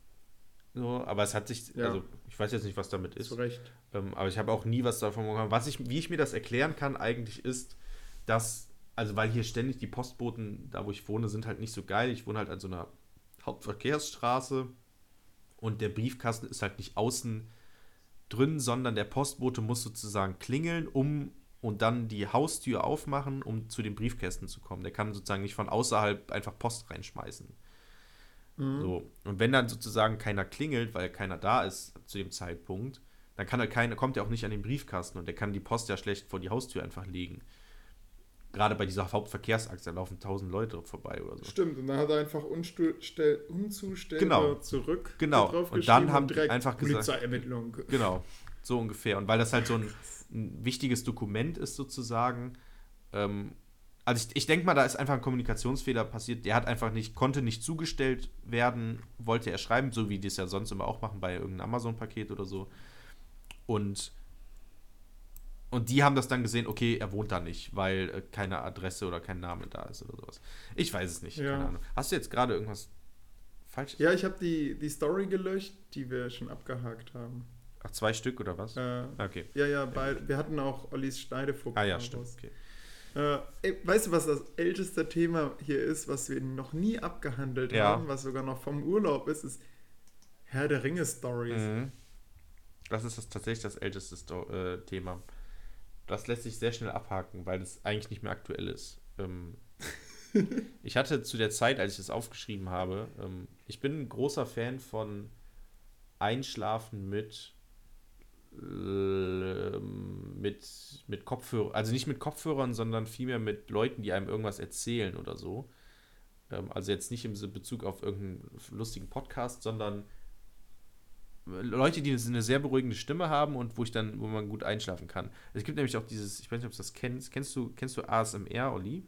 So, aber es hat sich, Ja. also ich weiß jetzt nicht, was damit ist. zu Recht. Ähm, aber ich habe auch nie was davon bekommen. Was ich, wie ich mir das erklären kann, eigentlich ist, dass, also weil hier ständig die Postboten, da wo ich wohne, sind halt nicht so geil. Ich wohne halt an so einer Hauptverkehrsstraße und der Briefkasten ist halt nicht außen drin, sondern der Postbote muss sozusagen klingeln, um und dann die Haustür aufmachen, um zu den Briefkästen zu kommen. Der kann sozusagen nicht von außerhalb einfach Post reinschmeißen. So. Und wenn dann sozusagen keiner klingelt, weil keiner da ist zu dem Zeitpunkt, dann kann er keine, kommt er auch nicht an den Briefkasten und der kann die Post ja schlecht vor die Haustür einfach legen. Gerade bei dieser Hauptverkehrsachse, laufen tausend Leute vorbei oder so. Stimmt, und dann hat er einfach unzustellbar Genau. zurück Genau. drauf Und dann haben die direkt einfach gesagt- Polizeiermittlung. Genau, so ungefähr. Und weil das halt so ein, ein wichtiges Dokument ist, sozusagen. Ähm, also ich, ich denke mal, da ist einfach ein Kommunikationsfehler passiert. Der hat einfach nicht, konnte nicht zugestellt werden, wollte er schreiben, so wie die es ja sonst immer auch machen bei irgendeinem Amazon-Paket oder so. Und Und die haben das dann gesehen, okay, er wohnt da nicht, weil äh, keine Adresse oder kein Name da ist oder sowas. Ich weiß es nicht, Ja. keine Ahnung. Hast du jetzt gerade irgendwas falsch? Ja, ich habe die, die Story gelöscht, die wir schon abgehakt haben. Ach, zwei Stück oder was? Äh, Okay. ja, ja, bei, wir hatten auch Ollis Schneidefuchs. Ah ja, stimmt. Okay. Äh, ey, weißt du, was das älteste Thema hier ist, was wir noch nie abgehandelt Ja. haben, was sogar noch vom Urlaub ist, ist Herr der Ringe Stories. Mhm. Das ist das tatsächlich das älteste Sto äh, Thema. Das lässt sich sehr schnell abhaken, weil es eigentlich nicht mehr aktuell ist. Ähm, ich hatte zu der Zeit, als ich das aufgeschrieben habe, ähm, ich bin ein großer Fan von Einschlafen mit äh, mit, mit Kopfhörern, also nicht mit Kopfhörern, sondern vielmehr mit Leuten, die einem irgendwas erzählen oder so. Ähm, also jetzt nicht im Bezug auf irgendeinen lustigen Podcast, sondern Leute, die eine sehr beruhigende Stimme haben und wo ich dann, wo man gut einschlafen kann. Es gibt nämlich auch dieses, ich weiß nicht, ob du das kennst. Kennst du, kennst du ASMR, Olli?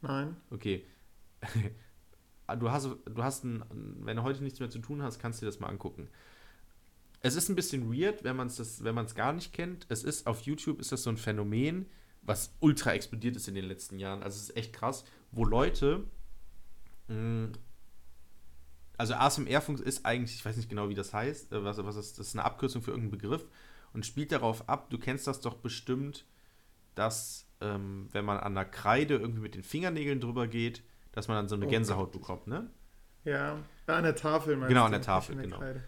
Nein? Okay. Du hast, du hast ein, wenn du heute nichts mehr zu tun hast, kannst du dir das mal angucken. Es ist ein bisschen weird, wenn man es wenn man es gar nicht kennt. Es ist auf YouTube ist das so ein Phänomen, was ultra explodiert ist in den letzten Jahren. Also es ist echt krass, wo Leute mh, also ASMR fun- ist eigentlich, ich weiß nicht genau, wie das heißt, äh, was, was ist, das ist eine Abkürzung für irgendeinen Begriff und spielt darauf ab, du kennst das doch bestimmt, dass ähm, wenn man an der Kreide irgendwie mit den Fingernägeln drüber geht, dass man dann so eine Oh Gänsehaut Gott. bekommt, ne? Ja, an der Tafel meinst Genau, an der Tafel, der genau. Kreide.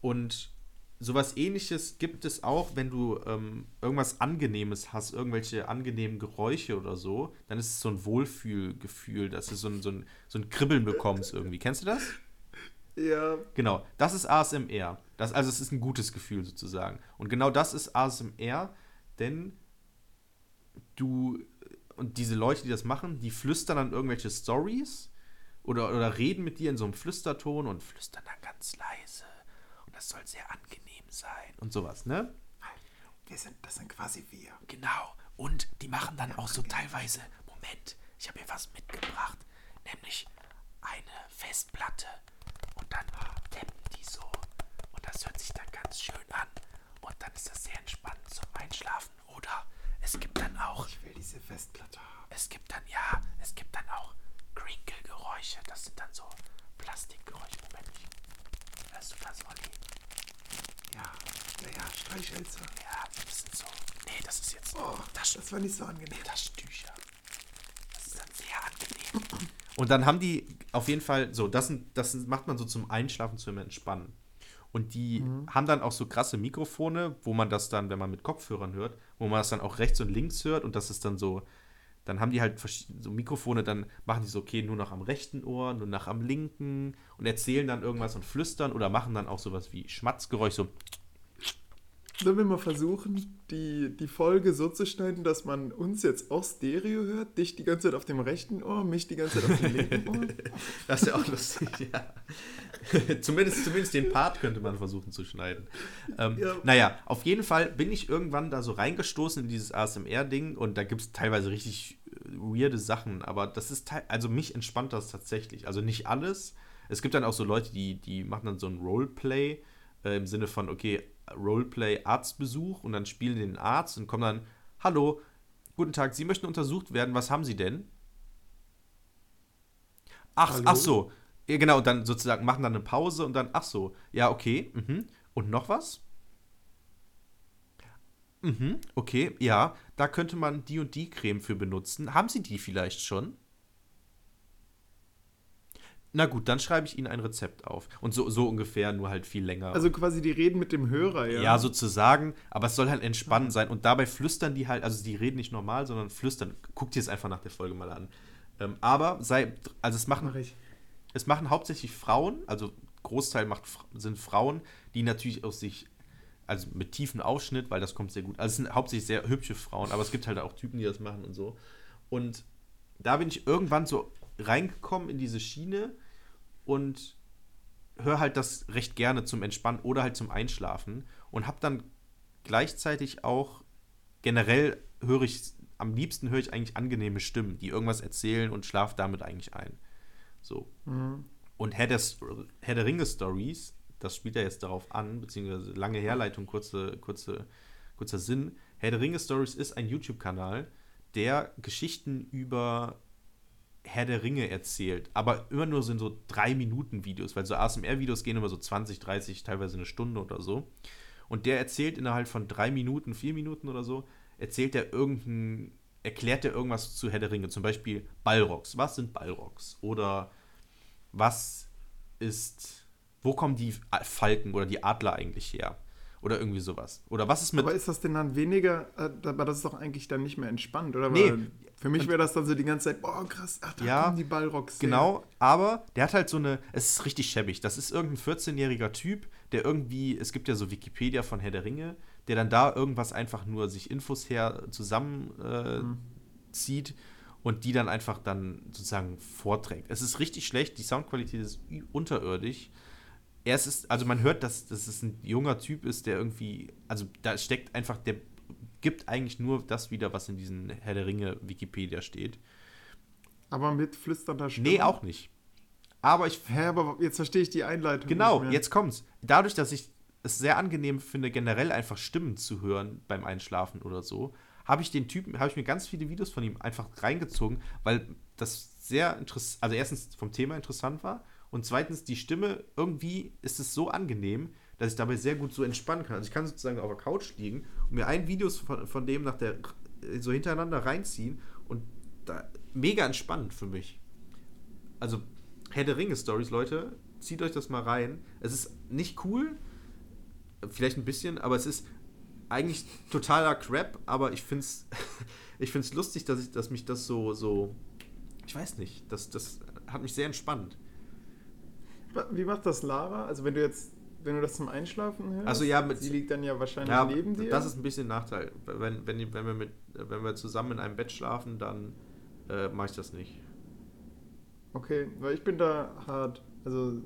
Und sowas ähnliches gibt es auch, wenn du ähm, irgendwas Angenehmes hast, irgendwelche angenehmen Geräusche oder so, dann ist es so ein Wohlfühlgefühl, dass du so ein, so ein, so ein Kribbeln bekommst irgendwie. Kennst du das? Ja, Genau, das ist ASMR. Das, also es ist ein gutes Gefühl sozusagen. Und genau das ist ASMR, denn du und diese Leute, die das machen, die flüstern dann irgendwelche Stories oder, oder reden mit dir in so einem Flüsterton und flüstern dann ganz leise. Und das soll sehr angenehm sein und sowas, ne? wir sind, das sind quasi wir. Genau. Und die machen dann auch so teilweise, Moment, ich habe hier was mitgebracht, nämlich eine Festplatte. Und dann tappen die so. Und das hört sich dann ganz schön an. Und dann ist das sehr entspannend zum Einschlafen. Oder es gibt dann auch, Ich will diese Festplatte haben. es gibt dann, ja, es gibt dann auch Crinkle-Geräusche. Das sind dann so Plastikgeräusche. Moment, ich- hörst du das, Olli? Ja, ja, ja, Streichhölzer. Ja, das sind so, nee, das ist jetzt, Oh, das das war nicht so angenehm. Taschentücher. Das ist dann sehr angenehm. Und dann haben die auf jeden Fall so, das, sind, das macht man so zum Einschlafen, zum Entspannen. Und die haben dann auch so krasse Mikrofone, wo man das dann, wenn man mit Kopfhörern hört, wo man das dann auch rechts und links hört und das ist dann so, dann haben die halt so Mikrofone, dann machen die so, okay, nur noch am rechten Ohr, nur noch am linken und erzählen dann irgendwas und flüstern oder machen dann auch sowas wie Schmatzgeräusch, so, Sollen wir mal versuchen, die, die Folge so zu schneiden, dass man uns jetzt auch Stereo hört? Dich die ganze Zeit auf dem rechten Ohr, mich die ganze Zeit auf dem linken Ohr? Das ist ja auch lustig, ja. zumindest, zumindest den Part könnte man versuchen zu schneiden. Ähm, Ja. Naja, auf jeden Fall bin ich irgendwann da so reingestoßen in dieses ASMR-Ding und da gibt es teilweise richtig äh, weirde Sachen, aber das ist, teil- also mich entspannt das tatsächlich. Also nicht alles. Es gibt dann auch so Leute, die, die machen dann so ein Roleplay äh, im Sinne von, okay, Roleplay Arztbesuch und dann spielen den Arzt und kommen dann, hallo, guten Tag, Sie möchten untersucht werden, was haben Sie denn? Ach, Hallo? ach so, ja, genau, und dann sozusagen machen dann eine Pause und dann, ach so, ja, okay, mhm. und noch was? Mhm, okay, ja, da könnte man die und die Creme für benutzen. Haben Sie die vielleicht schon? Na gut, dann schreibe ich Ihnen ein Rezept auf. Und so, so ungefähr, nur halt viel länger. Also quasi die reden mit dem Hörer, ja? Ja, sozusagen, aber es soll halt entspannend sein. Und dabei flüstern die halt, also die reden nicht normal, sondern flüstern. Guck dir es einfach nach der Folge mal an. Ähm, aber sei, also es machen, Mach ich. es machen hauptsächlich Frauen, also Großteil macht, sind Frauen, die natürlich aus sich, also mit tiefen Ausschnitt, weil das kommt sehr gut. Also es sind hauptsächlich sehr hübsche Frauen, aber es gibt halt auch Typen, die das machen und so. Und da bin ich irgendwann so reingekommen in diese Schiene und höre halt das recht gerne zum Entspannen oder halt zum Einschlafen und habe dann gleichzeitig auch generell höre ich am liebsten höre ich eigentlich angenehme Stimmen, die irgendwas erzählen und schlafe damit eigentlich ein. So. Mhm. Und Herr, des, Herr der Ringe Stories, das spielt ja jetzt darauf an, beziehungsweise lange Herleitung, kurze, kurze, kurzer Sinn, Herr der Ringe Stories ist ein YouTube-Kanal, der Geschichten über Herr der Ringe erzählt, aber immer nur so in so 3 Minuten Videos, weil so ASMR-Videos gehen immer so 20, 30, teilweise eine Stunde oder so. Und der erzählt innerhalb von 3 Minuten, 4 Minuten oder so, erzählt er irgendein, erklärt er irgendwas zu Herr der Ringe, zum Beispiel Balrogs. Was sind Balrogs? Oder was ist, wo kommen die Falken oder die Adler eigentlich her? Oder irgendwie sowas. Oder was ist mit. Aber ist das denn dann weniger, äh, aber das ist doch eigentlich dann nicht mehr entspannt, oder? Nee. Weil für mich wäre das dann so die ganze Zeit, boah, krass, ach, da Ja, kommen die Ballrocks. her. Genau, aber der hat halt so eine, es ist richtig schäbig. Das ist irgendein 14-jähriger Typ, der irgendwie, es gibt ja so Wikipedia von Herr der Ringe, der dann da irgendwas einfach nur sich Infos her zusammen äh, zieht und die dann einfach dann sozusagen vorträgt. Es ist richtig schlecht, die Soundqualität ist unterirdisch. Er ist, also man hört, dass, dass es ein junger Typ ist, der irgendwie, also da steckt einfach, der gibt eigentlich nur das wieder, was in diesen Herr der Ringe Wikipedia steht. Aber mit flüsternder Stimme. Nee, auch nicht. Aber ich Hä, aber jetzt verstehe ich die Einleitung. Genau, jetzt kommt's. Dadurch, dass ich es sehr angenehm finde, generell einfach Stimmen zu hören beim Einschlafen oder so, habe ich den Typen, habe ich mir ganz viele Videos von ihm einfach reingezogen, weil das sehr interessant, also erstens vom Thema interessant war und zweitens die Stimme, irgendwie ist es so angenehm, dass ich dabei sehr gut so entspannen kann. Also ich kann sozusagen auf der Couch liegen und mir ein Videos von, von dem nach der so hintereinander reinziehen und da mega entspannend für mich. Also Herr der Ringe Stories, Leute, zieht euch das mal rein. Es ist nicht cool, vielleicht ein bisschen, aber es ist eigentlich totaler Crap, aber ich finde es ich find's lustig, dass, ich, dass mich das so, so, ich weiß nicht, das, das hat mich sehr entspannt. Wie macht das Lara? Also wenn du jetzt, wenn du das zum Einschlafen hörst, Also ja, mit- sie liegt dann ja wahrscheinlich Ja, neben dir. das ist ein bisschen ein Nachteil. Wenn, wenn, wenn, wir mit, wenn wir zusammen in einem Bett schlafen, dann äh, mache ich das nicht. okay, weil ich bin da hart. Also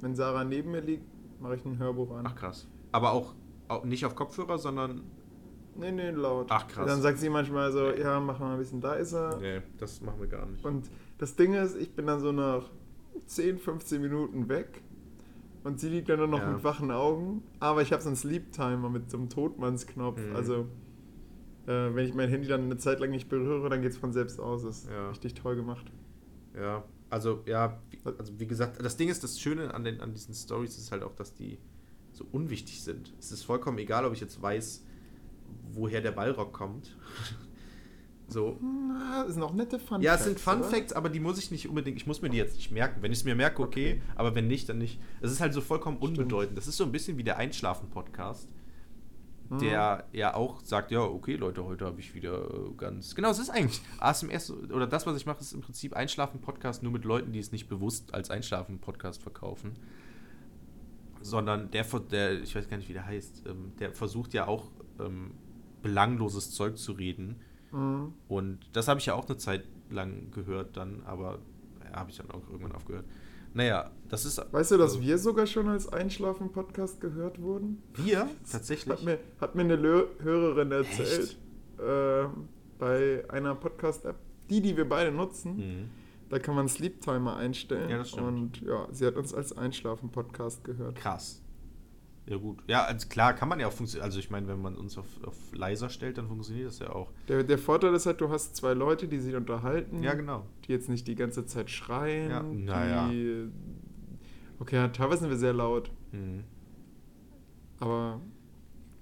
wenn Sarah neben mir liegt, mache ich ein Hörbuch an. Ach krass. Aber auch, auch nicht auf Kopfhörer, sondern. Nee, nee, laut. Ach, krass. Dann sagt sie manchmal so, ja, mach mal ein bisschen, da ist er. Nee, das machen wir gar nicht. Und das Ding ist, ich bin dann so nach 10, 15 Minuten weg und sie liegt dann nur noch Ja. mit wachen Augen. Aber ich habe so einen Sleep-Timer mit so einem Totmannsknopf. Mhm. Also, äh, wenn ich mein Handy dann eine Zeit lang nicht berühre, dann geht es von selbst aus. Das ist Ja. richtig toll gemacht. Ja, also ja, also wie gesagt, das Ding ist, das Schöne an, den, an diesen Stories ist halt auch, dass die so unwichtig sind. Es ist vollkommen egal, ob ich jetzt weiß, woher der Ballrock kommt. so. Das sind auch nette Fun Ja, es sind Fun oder? Facts, aber die muss ich nicht unbedingt, ich muss mir die jetzt nicht merken. Wenn ich es mir merke, okay, Okay. aber wenn nicht, dann nicht. Es ist halt so vollkommen Stimmt. unbedeutend. Das ist so ein bisschen wie der Einschlafen-Podcast, Mhm. der ja auch sagt, ja, okay, Leute, heute habe ich wieder äh, ganz. Genau, es ist eigentlich ASMS oder das, was ich mache, ist im Prinzip Einschlafen-Podcast nur mit Leuten, die es nicht bewusst als Einschlafen-Podcast verkaufen. Sondern der, der, ich weiß gar nicht, wie der heißt, ähm, der versucht ja auch ähm, belangloses Zeug zu reden. Mhm. Und das habe ich ja auch eine Zeit lang gehört dann, aber ja, habe ich dann auch irgendwann aufgehört. Naja, das ist. Weißt du, dass also, wir sogar schon als Einschlafen-Podcast gehört wurden? Wir? Tatsächlich? Hat mir, hat mir eine Lö Hörerin erzählt, äh, bei einer Podcast-App, die, die wir beide nutzen, Mhm. da kann man Sleep Timer einstellen. Ja, das stimmt. Und ja, sie hat uns als Einschlafen-Podcast gehört. Krass. Ja, gut. Ja, also klar, kann man ja auch funktionieren. Also, ich meine, wenn man uns auf, auf leiser stellt, dann funktioniert das ja auch. Der, der Vorteil ist halt, du hast zwei Leute, die sich unterhalten, Ja, genau. die jetzt nicht die ganze Zeit schreien. Ja, naja. die, Okay, ja, teilweise sind wir sehr laut, Mhm. aber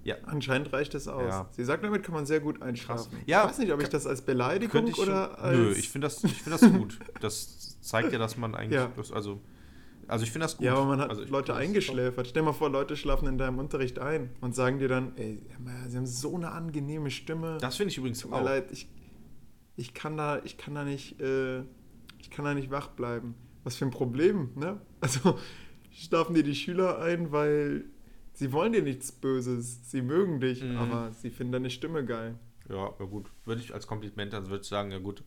Ja. anscheinend reicht es aus. Ja. Sie sagt, damit kann man sehr gut einschlafen. Krass. Ja, ich weiß nicht, ob ich das als Beleidigung schon, oder als... Nö, ich finde das, ich find das gut. Das zeigt ja, dass man eigentlich. Ja. Das, also, also, ich finde das gut. Ja, aber man hat also Leute das eingeschläfert. Stell mal vor, Leute schlafen in deinem Unterricht ein und sagen dir dann, ey, sie haben so eine angenehme Stimme. Das finde ich übrigens Tut mir auch. leid, ich, ich kann da, ich kann da nicht, äh, ich kann da nicht wach bleiben. Was für ein Problem, ne? Also schlafen dir die Schüler ein, weil sie wollen dir nichts Böses, sie mögen dich, Mhm. aber sie finden deine Stimme geil. Ja, ja gut. Würde ich als Kompliment, also würde ich sagen, ja gut.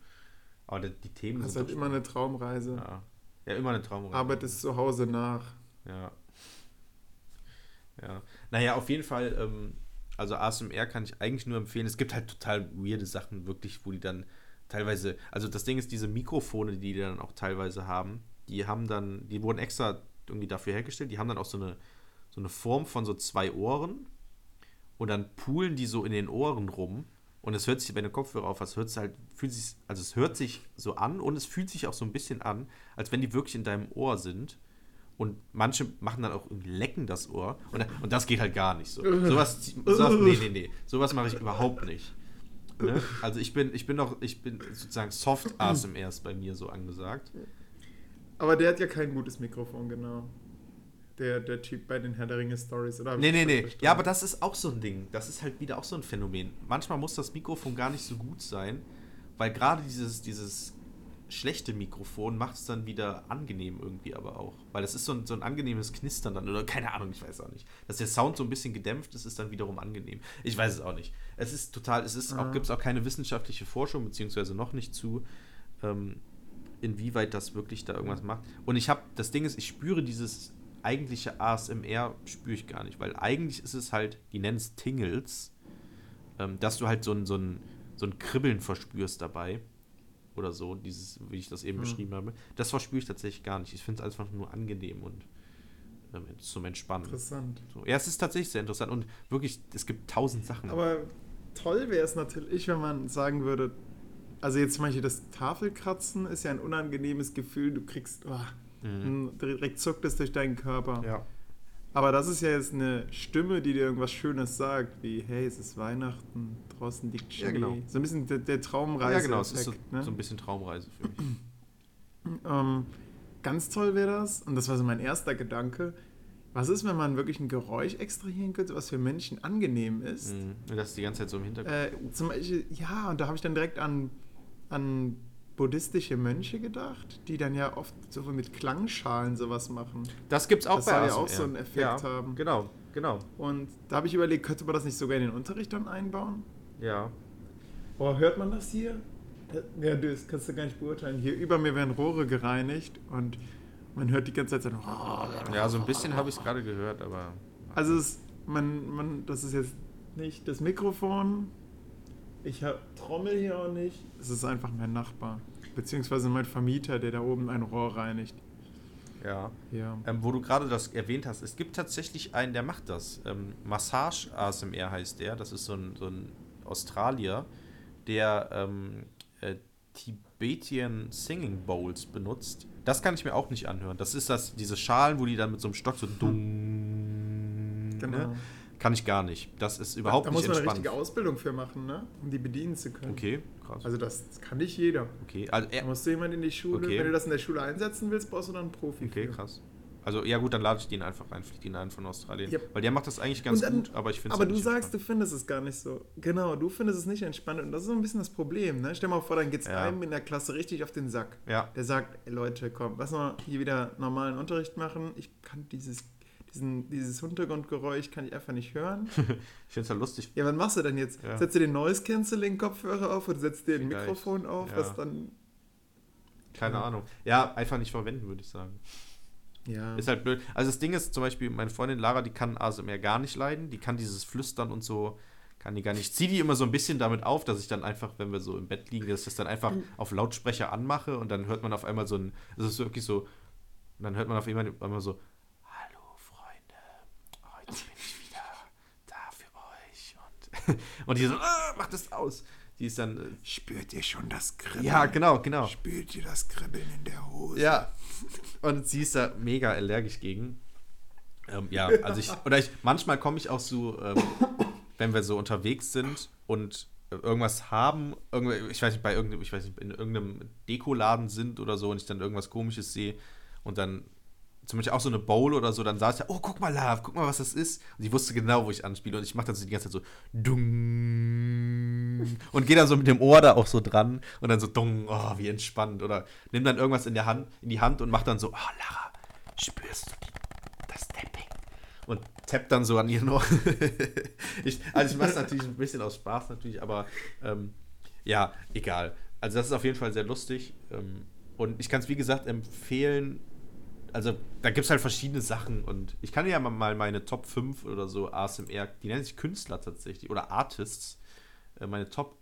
Aber die, die Themen Das ist sind halt doch immer eine Traumreise. Ja. Ja, immer eine Traumreise. Arbeitest zu Hause nach. Ja. Ja. Naja, auf jeden Fall, ähm, also ASMR kann ich eigentlich nur empfehlen. Es gibt halt total weirde Sachen, wirklich, wo die dann teilweise, also das Ding ist, diese Mikrofone, die die dann auch teilweise haben, die haben dann, die wurden extra irgendwie dafür hergestellt, die haben dann auch so eine, so eine Form von so zwei Ohren. und dann poolen die so in den Ohren rum und es hört sich, wenn du Kopfhörer auf hast, hört es halt, fühlt sich, also es hört sich so an und es fühlt sich auch so ein bisschen an, als wenn die wirklich in deinem Ohr sind. Und manche machen dann auch irgendwie lecken das Ohr. Und, und das geht halt gar nicht so. Sowas, sowas nee, nee, nee. Sowas mache ich überhaupt nicht. Ne? Also ich bin, ich bin noch, ich bin sozusagen Soft ASMR ist bei mir so angesagt. Aber der hat ja kein gutes Mikrofon, genau. Der, der Typ bei den Herr der Ringe Stories, oder? Nee, nee, nee. verstanden? Ja, aber das ist auch so ein Ding. Das ist halt wieder auch so ein Phänomen. Manchmal muss das Mikrofon gar nicht so gut sein, weil gerade dieses, dieses schlechte Mikrofon macht es dann wieder angenehm irgendwie aber auch. Weil das ist so ein, so ein angenehmes Knistern dann, oder keine Ahnung, ich weiß auch nicht. Dass der Sound so ein bisschen gedämpft ist, ist dann wiederum angenehm. Ich weiß es auch nicht. Es ist total, es ist auch, Ah. gibt es auch keine wissenschaftliche Forschung, beziehungsweise noch nicht zu, ähm, inwieweit das wirklich da irgendwas macht. Und ich habe, das Ding ist, ich spüre dieses eigentliche ASMR, spüre ich gar nicht, weil eigentlich ist es halt, die nennen es Tingles, ähm, dass du halt so ein, so, ein, so ein Kribbeln verspürst dabei. Oder so, dieses, wie ich das eben Mhm. beschrieben habe. Das verspüre ich tatsächlich gar nicht. Ich finde es einfach nur angenehm und ähm, zum Entspannen. Interessant. So. Ja, es ist tatsächlich sehr interessant und wirklich, es gibt tausend Sachen. Aber toll wäre es natürlich, wenn man sagen würde, also jetzt zum Beispiel das Tafelkratzen ist ja ein unangenehmes Gefühl, du kriegst, oh, Mhm. direkt zuckt es durch deinen Körper. Ja. Aber das ist ja jetzt eine Stimme, die dir irgendwas Schönes sagt, wie, hey, es ist Weihnachten, draußen liegt Schnee. Ja, genau. So ein bisschen der, der Traumreise. ja, genau, es ist so, ne? so ein bisschen Traumreise für mich. ähm, ganz toll wäre das, und das war so mein erster Gedanke, was ist, wenn man wirklich ein Geräusch extrahieren könnte, was für Menschen angenehm ist? Mhm. Und Das ist die ganze Zeit so im Hintergrund. Äh, zum Beispiel, ja, und da habe ich dann direkt an, an buddhistische Mönche gedacht, die dann ja oft so mit Klangschalen sowas machen. Das gibt's auch das bei soll ja ASMR. auch so einen Effekt ja, haben. Genau, genau. Und da habe ich überlegt, könnte man das nicht sogar in den Unterricht dann einbauen? Ja. Boah, hört man das hier? Ja, du, das kannst du gar nicht beurteilen. Hier über mir werden Rohre gereinigt und man hört die ganze Zeit so. Ja, so ein bisschen habe ich es gerade gehört, aber. Also es, man, man, das ist jetzt nicht das Mikrofon. Ich habe Trommel hier auch nicht. Es ist einfach mein Nachbar. Beziehungsweise mein Vermieter, der da oben ein Rohr reinigt. Ja. Ja. Ähm, wo du gerade das erwähnt hast, es gibt tatsächlich einen, der macht das. Ähm, Massage ASMR heißt der. Das ist so ein, so ein Australier, der ähm, äh, Tibetan Singing Bowls benutzt. Das kann ich mir auch nicht anhören. Das ist das, diese Schalen, wo die dann mit so einem Stock so dumm. Genau. Ne? Kann ich gar nicht. Das ist überhaupt da nicht muss man eine entspannt. richtige Ausbildung für machen, ne? um die bedienen zu können. Okay, krass. Also das, kann nicht jeder. okay, also Da musst du jemand in die Schule, Okay. wenn du das in der Schule einsetzen willst, brauchst du dann einen Profi. okay, für. krass. Also ja gut, dann lade ich den einfach rein, fliege den ein von Australien. Ja. Weil der macht das eigentlich ganz dann- gut, aber ich finde Aber du sagst, du findest es gar nicht so. Genau, du findest es nicht entspannt und das ist so ein bisschen das Problem. Ne? Stell dir mal vor, dann geht es Ja. einem in der Klasse richtig auf den Sack. Ja. Der sagt, ey, Leute, komm, lass mal hier wieder normalen Unterricht machen. Ich kann dieses, diesen, dieses Hintergrundgeräusch kann ich einfach nicht hören. Ich finde es ja lustig. Ja, was machst du denn jetzt? Ja. Setzt du den Noise Cancelling Kopfhörer auf oder setzt dir ein. Mikrofon auf, Ja. was dann Keine. Ahnung. Ja, einfach nicht verwenden, würde ich sagen. ja. Ist halt blöd. Also das Ding ist zum Beispiel, meine Freundin Lara, die kann ASMR gar nicht leiden. Die kann dieses Flüstern und so, kann die gar nicht. Ich ziehe die immer so ein bisschen damit auf, dass ich dann einfach, wenn wir so im Bett liegen, dass ich das dann einfach auf Lautsprecher anmache und dann hört man auf einmal so ein, es ist wirklich so, und dann hört man auf einmal, einmal so, heute bin ich wieder da für euch. Und, und die so, ah, mach das aus. Die ist dann, äh, Spürt ihr schon das Kribbeln? ja, genau, genau. Spürt ihr das Kribbeln in der Hose? Ja. Und sie ist da mega allergisch gegen. Ähm, ja, also ich, oder ich, manchmal komme ich auch so, ähm, wenn wir so unterwegs sind und äh, irgendwas haben, irgendwie, ich weiß nicht, bei irgendeinem, ich weiß nicht, in irgendeinem Dekoladen sind oder so und ich dann irgendwas komisches sehe und dann zum Beispiel auch so eine Bowl oder so, dann sah ich, oh, guck mal, Love, guck mal, was das ist. Und ich wusste genau, wo ich anspiele. Und ich mache dann so die ganze Zeit so dung und gehe dann so mit dem Ohr da auch so dran und dann so dung, oh, wie entspannt. Oder nimm dann irgendwas in, der Hand, in die Hand und mach dann so, oh, Lara, spürst du das Tapping? Und tapp dann so an ihren Ohr. ich, also ich mache es natürlich ein bisschen aus Spaß natürlich, aber ähm, ja, egal. Also das ist auf jeden Fall sehr lustig. Ähm, und ich kann es, wie gesagt, empfehlen. Also da gibt es halt verschiedene Sachen und ich kann ja mal meine Top 5 oder so ASMR, die nennen sich Künstler tatsächlich oder Artists, äh, meine Top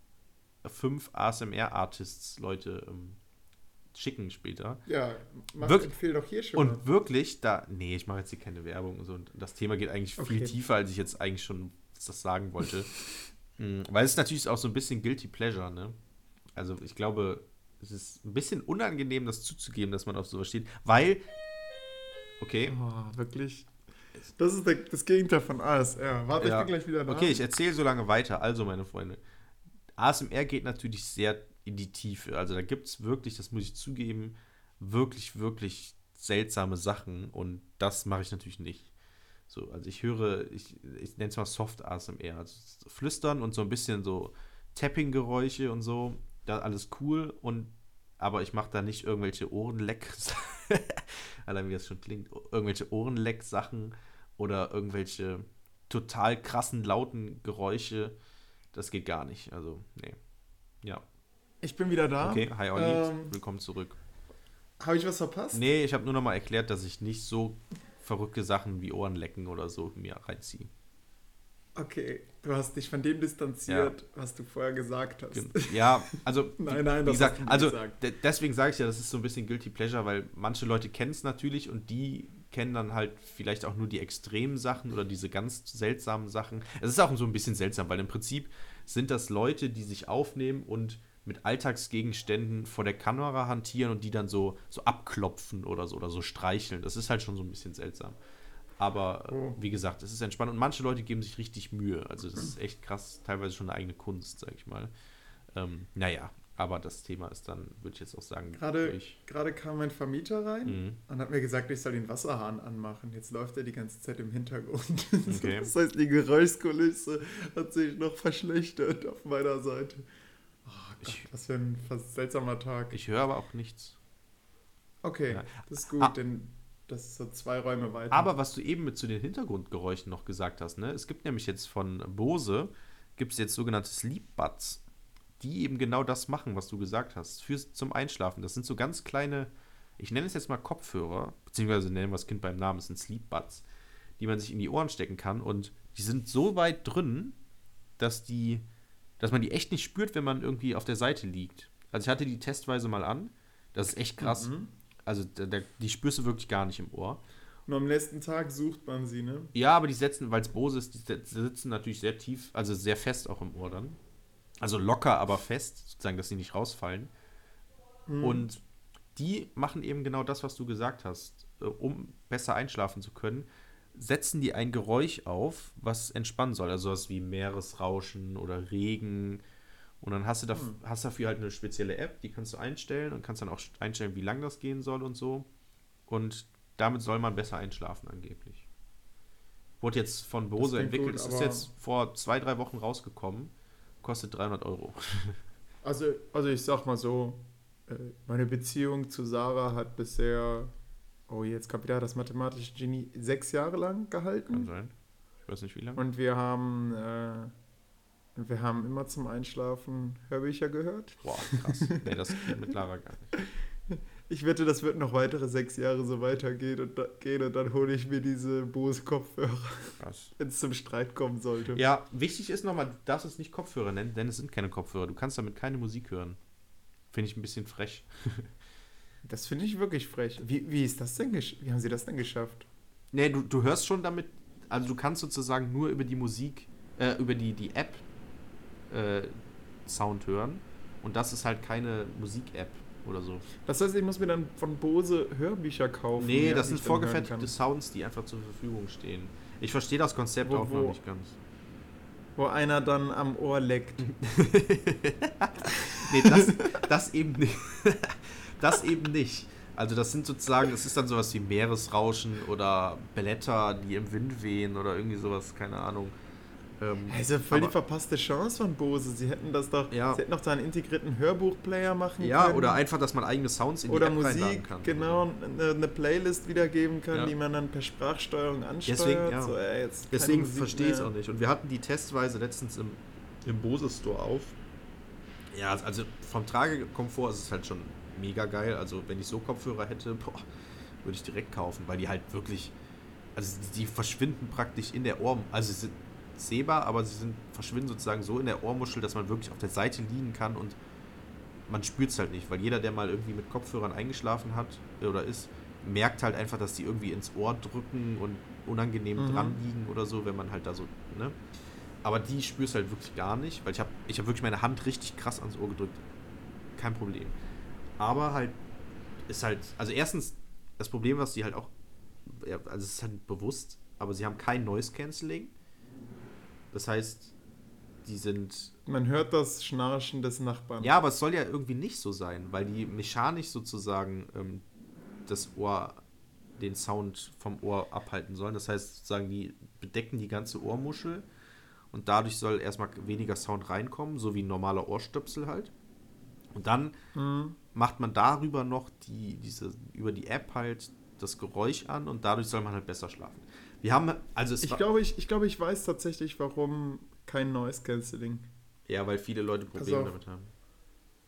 5 ASMR-Artists, Leute, ähm, schicken später. Ja, mach, Wirk- empfehl doch hier schon mal. Und wirklich, da, nee, ich mache jetzt hier keine Werbung und so. Und das Thema geht eigentlich viel Okay. tiefer, als ich jetzt eigentlich schon das sagen wollte. Mhm, Weil es ist natürlich auch so ein bisschen Guilty Pleasure, ne? Also ich glaube, es ist ein bisschen unangenehm, das zuzugeben, dass man auf sowas steht, weil. Okay. Oh, wirklich. Das ist der, das Gegenteil von ASR. Warte, Ja. ich bin gleich wieder da. Okay, ich erzähle so lange weiter. Also, meine Freunde, ASMR geht natürlich sehr in die Tiefe. Also, da gibt es wirklich, das muss ich zugeben, wirklich, wirklich seltsame Sachen und das mache ich natürlich nicht. So, also ich höre, ich, ich nenne es mal Soft ASMR, also flüstern und so ein bisschen so Tapping-Geräusche und so, da alles cool und aber ich mache da nicht irgendwelche Ohrenleck, allein wie das schon klingt, irgendwelche Ohrenleck-Sachen oder irgendwelche total krassen, lauten Geräusche. Das geht gar nicht. Also, nee. Ja. Ich bin wieder da. Okay, hi Olli, Ähm, willkommen zurück. Habe ich was verpasst? Nee, ich habe nur noch mal erklärt, dass ich nicht so verrückte Sachen wie Ohrenlecken oder so mir reinziehe. Okay, du hast dich von dem distanziert, was du vorher gesagt hast. Ja, also, Nein, nein, wie gesagt, also gesagt. de- deswegen sage ich ja, das ist so ein bisschen Guilty Pleasure, weil manche Leute kennen es natürlich und die kennen dann halt vielleicht auch nur die extremen Sachen oder diese ganz seltsamen Sachen. Es ist auch so ein bisschen seltsam, weil im Prinzip sind das Leute, die sich aufnehmen und mit Alltagsgegenständen vor der Kamera hantieren und die dann so, so abklopfen oder so oder so streicheln. Das ist halt schon so ein bisschen seltsam. Aber Oh. wie gesagt, es ist entspannt und manche Leute geben sich richtig Mühe. Also das ist echt krass, teilweise schon eine eigene Kunst, sag ich mal. Ähm, naja, aber das Thema ist dann, würde ich jetzt auch sagen, Gerade, gerade kam mein Vermieter rein Mhm. und hat mir gesagt, ich soll den Wasserhahn anmachen. Jetzt läuft er die ganze Zeit im Hintergrund. Okay. Das heißt, die Geräuschkulisse hat sich noch verschlechtert auf meiner Seite. Oh Gott, Ich- was für ein seltsamer Tag. Ich höre aber auch nichts. Okay, Ja. das ist gut, Ah. denn das ist so zwei Räume weiter. Aber was du eben mit zu den Hintergrundgeräuschen noch gesagt hast, ne? Es gibt nämlich jetzt von Bose, gibt es jetzt sogenannte Sleep Buds, die eben genau das machen, was du gesagt hast, fürs, zum Einschlafen. Das sind so ganz kleine, ich nenne es jetzt mal Kopfhörer, beziehungsweise nennen wir das Kind beim Namen, es sind Sleep Buds, die man sich in die Ohren stecken kann und die sind so weit drin, dass die, dass man die echt nicht spürt, wenn man irgendwie auf der Seite liegt. Also ich hatte die testweise mal an, das ist echt krass. Mhm. Also da, da, die spürst du wirklich gar nicht im Ohr. Und am nächsten Tag sucht man sie, ne? Ja, aber die setzen, weil es Bose ist, die sitzen natürlich sehr tief, also sehr fest auch im Ohr dann. Also locker, aber fest, sozusagen, dass sie nicht rausfallen. Mhm. Und die machen eben genau das, was du gesagt hast. Äh, Um besser einschlafen zu können, setzen die ein Geräusch auf, was entspannen soll. Also was wie Meeresrauschen oder Regen. Und dann hast du da, Hm. hast dafür halt eine spezielle App, die kannst du einstellen und kannst dann auch einstellen, wie lang das gehen soll und so. Und damit soll man besser einschlafen angeblich. Wurde jetzt von Bose entwickelt. gut, es ist jetzt vor zwei, drei Wochen rausgekommen. Kostet 300 Euro. Also, also ich sag mal so, äh, meine Beziehung zu Sarah hat bisher, oh jetzt kommt wieder das mathematische Genie, sechs Jahre lang Kann gehalten. sein. Ich weiß nicht wie lange. Und wir haben, äh, wir haben immer zum Einschlafen Hörbücher gehört. Boah, krass. nee, das geht mit Lara gar nicht. Ich wette, das wird noch weitere sechs Jahre so weitergehen und, da, gehen und dann hole ich mir diese Bose-Kopfhörer, Krass. wenn es zum Streit kommen sollte. Ja, wichtig ist nochmal, du darfst es nicht Kopfhörer nennen, denn es sind keine Kopfhörer. Du kannst damit keine Musik hören. Finde ich ein bisschen frech. Das finde ich wirklich frech. Wie, wie ist das denn Wie haben sie das denn geschafft? Nee, du, du hörst schon damit, also du kannst sozusagen nur über die Musik, äh, über die, die App äh, Sound hören. Und das ist halt keine Musik-App oder so. Das heißt, ich muss mir dann von Bose Hörbücher kaufen. Nee, das sind vorgefertigte. Sounds, die einfach zur Verfügung stehen. Ich verstehe das Konzept Wo- auch noch nicht ganz. Wo einer dann am Ohr leckt. Nee, das, das eben nicht. das eben nicht. Also das sind sozusagen, das ist dann sowas wie Meeresrauschen oder Blätter, die im Wind wehen oder irgendwie sowas, keine Ahnung. Ähm, ja voll die aber- verpasste Chance von Bose. Sie hätten das doch, Ja. sie hätten doch da einen integrierten Hörbuchplayer machen ja, können. oder einfach, dass man eigene Sounds in die oder App reinladen Musik, kann. genau, eine, eine Playlist wiedergeben kann, Ja. die man dann per Sprachsteuerung ansteuert. Deswegen, ja. so, ey, Deswegen verstehe ich es auch nicht. Und wir hatten die testweise letztens im, im Bose Store auf. Ja, also vom Tragekomfort ist es halt schon mega geil. Also wenn ich so Kopfhörer hätte, boah, würde ich direkt kaufen, weil die halt wirklich, also die, die verschwinden praktisch in der Ohr, also sie sind sehbar, aber sie sind, verschwinden sozusagen so in der Ohrmuschel, dass man wirklich auf der Seite liegen kann und man spürt es halt nicht, weil jeder, der mal irgendwie mit Kopfhörern eingeschlafen hat äh, oder ist, merkt halt einfach, dass die irgendwie ins Ohr drücken und unangenehm Mhm. dran liegen oder so, wenn man halt da so, ne? Aber die spürst du halt wirklich gar nicht, weil ich habe ich hab wirklich meine Hand richtig krass ans Ohr gedrückt. Kein Problem. Aber halt, ist halt, also erstens, das Problem, was die halt auch, also es ist halt bewusst, aber sie haben kein Noise Cancelling. Das heißt, die sind. Man hört das Schnarchen des Nachbarn. Ja, aber es soll ja irgendwie nicht so sein, weil die mechanisch sozusagen ähm, das Ohr, den Sound vom Ohr abhalten sollen. Das heißt, sozusagen, die bedecken die ganze Ohrmuschel und dadurch soll erstmal weniger Sound reinkommen, so wie ein normaler Ohrstöpsel halt. Und dann Mhm. macht man darüber noch die, diese, über die App halt das Geräusch an und dadurch soll man halt besser schlafen. Wir haben, also Ich glaube, ich, ich, glaube, ich weiß tatsächlich, warum kein Noise Cancelling. ja, weil viele Leute Probleme auf. damit haben.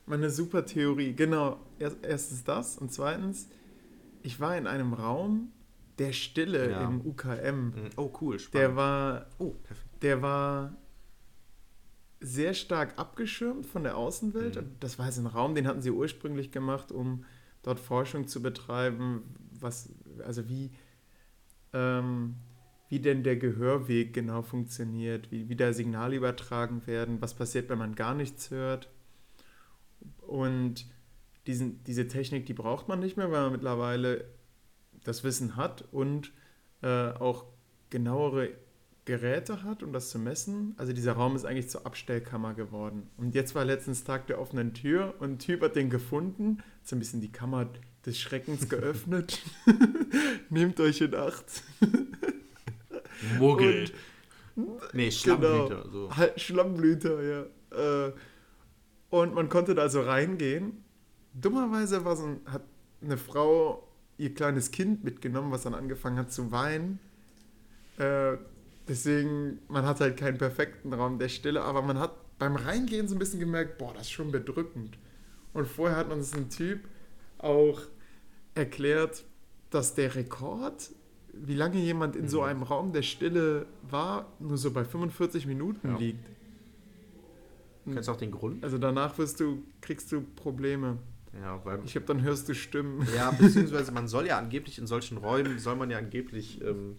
Meine super Theorie. Genau. Erst, erstens das und zweitens, ich war in einem Raum der Stille Ja. im UKM. Mhm. Oh, cool, Der spannend. war, oh, perfekt. der war sehr stark abgeschirmt von der Außenwelt. Mhm. Das war also ein Raum, den hatten sie ursprünglich gemacht, um dort Forschung zu betreiben, was, also wie, ähm, wie denn der Gehörweg genau funktioniert, wie, wie da Signale übertragen werden, was passiert, wenn man gar nichts hört. Und diesen, diese Technik, die braucht man nicht mehr, weil man mittlerweile das Wissen hat und äh, auch genauere Geräte hat, um das zu messen. Also dieser Raum ist eigentlich zur Abstellkammer geworden. Und jetzt war letztens Tag der offenen Tür und ein Typ hat den gefunden, so ein bisschen die Kammer des Schreckens geöffnet. Nehmt euch in Acht. Muggel. nee, Schlammblüter. Genau. So. Schlammblüter, ja. Äh, und man konnte da so reingehen. Dummerweise war so ein, hat eine Frau ihr kleines Kind mitgenommen, was dann angefangen hat zu weinen. Äh, deswegen, man hat halt keinen perfekten Raum der Stille, aber man hat beim Reingehen so ein bisschen gemerkt, boah, das ist schon bedrückend. Und vorher hat uns ein Typ auch erklärt, dass der Rekord, wie lange jemand in so Mhm. einem Raum der Stille war, nur so bei 45 Minuten Ja. liegt. Kennst du auch den Grund? Also danach wirst du, kriegst du Probleme. Ja, weil. Ich habe dann hörst du Stimmen. Ja, beziehungsweise man soll ja angeblich in solchen Räumen, soll man ja angeblich ähm,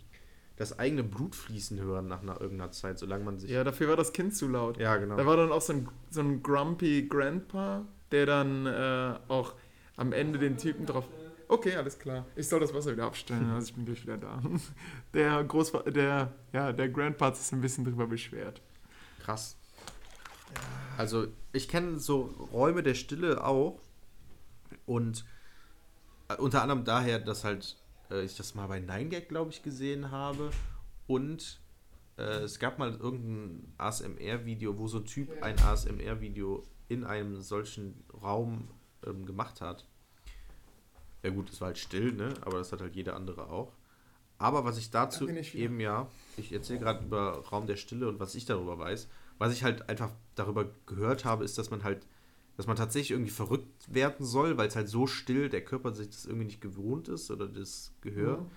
das eigene Blut fließen hören nach einer irgendeiner Zeit, solange man sich. Ja, dafür war das Kind zu laut. Ja, genau. Da war dann auch so ein, so ein grumpy Grandpa, der dann äh, auch am Ende den Typen drauf. Okay, alles klar. Ich soll das Wasser wieder abstellen, also ich bin gleich wieder da. Der Großvater, der, ja, der Grandpa sich ein bisschen drüber beschwert. Krass. Also, ich kenne so Räume der Stille auch. Und äh, unter anderem daher, dass halt äh, ich das mal bei 9gag, glaube ich, gesehen habe. Und äh, es gab mal irgendein ASMR-Video, wo so ein Typ ein ASMR-Video in einem solchen Raum ähm, gemacht hat. Ja gut, es war halt still, ne? Aber das hat halt jeder andere auch. Aber was ich dazu eben ja, ich erzähle gerade über Raum der Stille und was ich darüber weiß, was ich halt einfach darüber gehört habe, ist, dass man halt, dass man tatsächlich irgendwie verrückt werden soll, weil es halt so still, der Körper sich das irgendwie nicht gewohnt ist oder das Gehör. Mhm.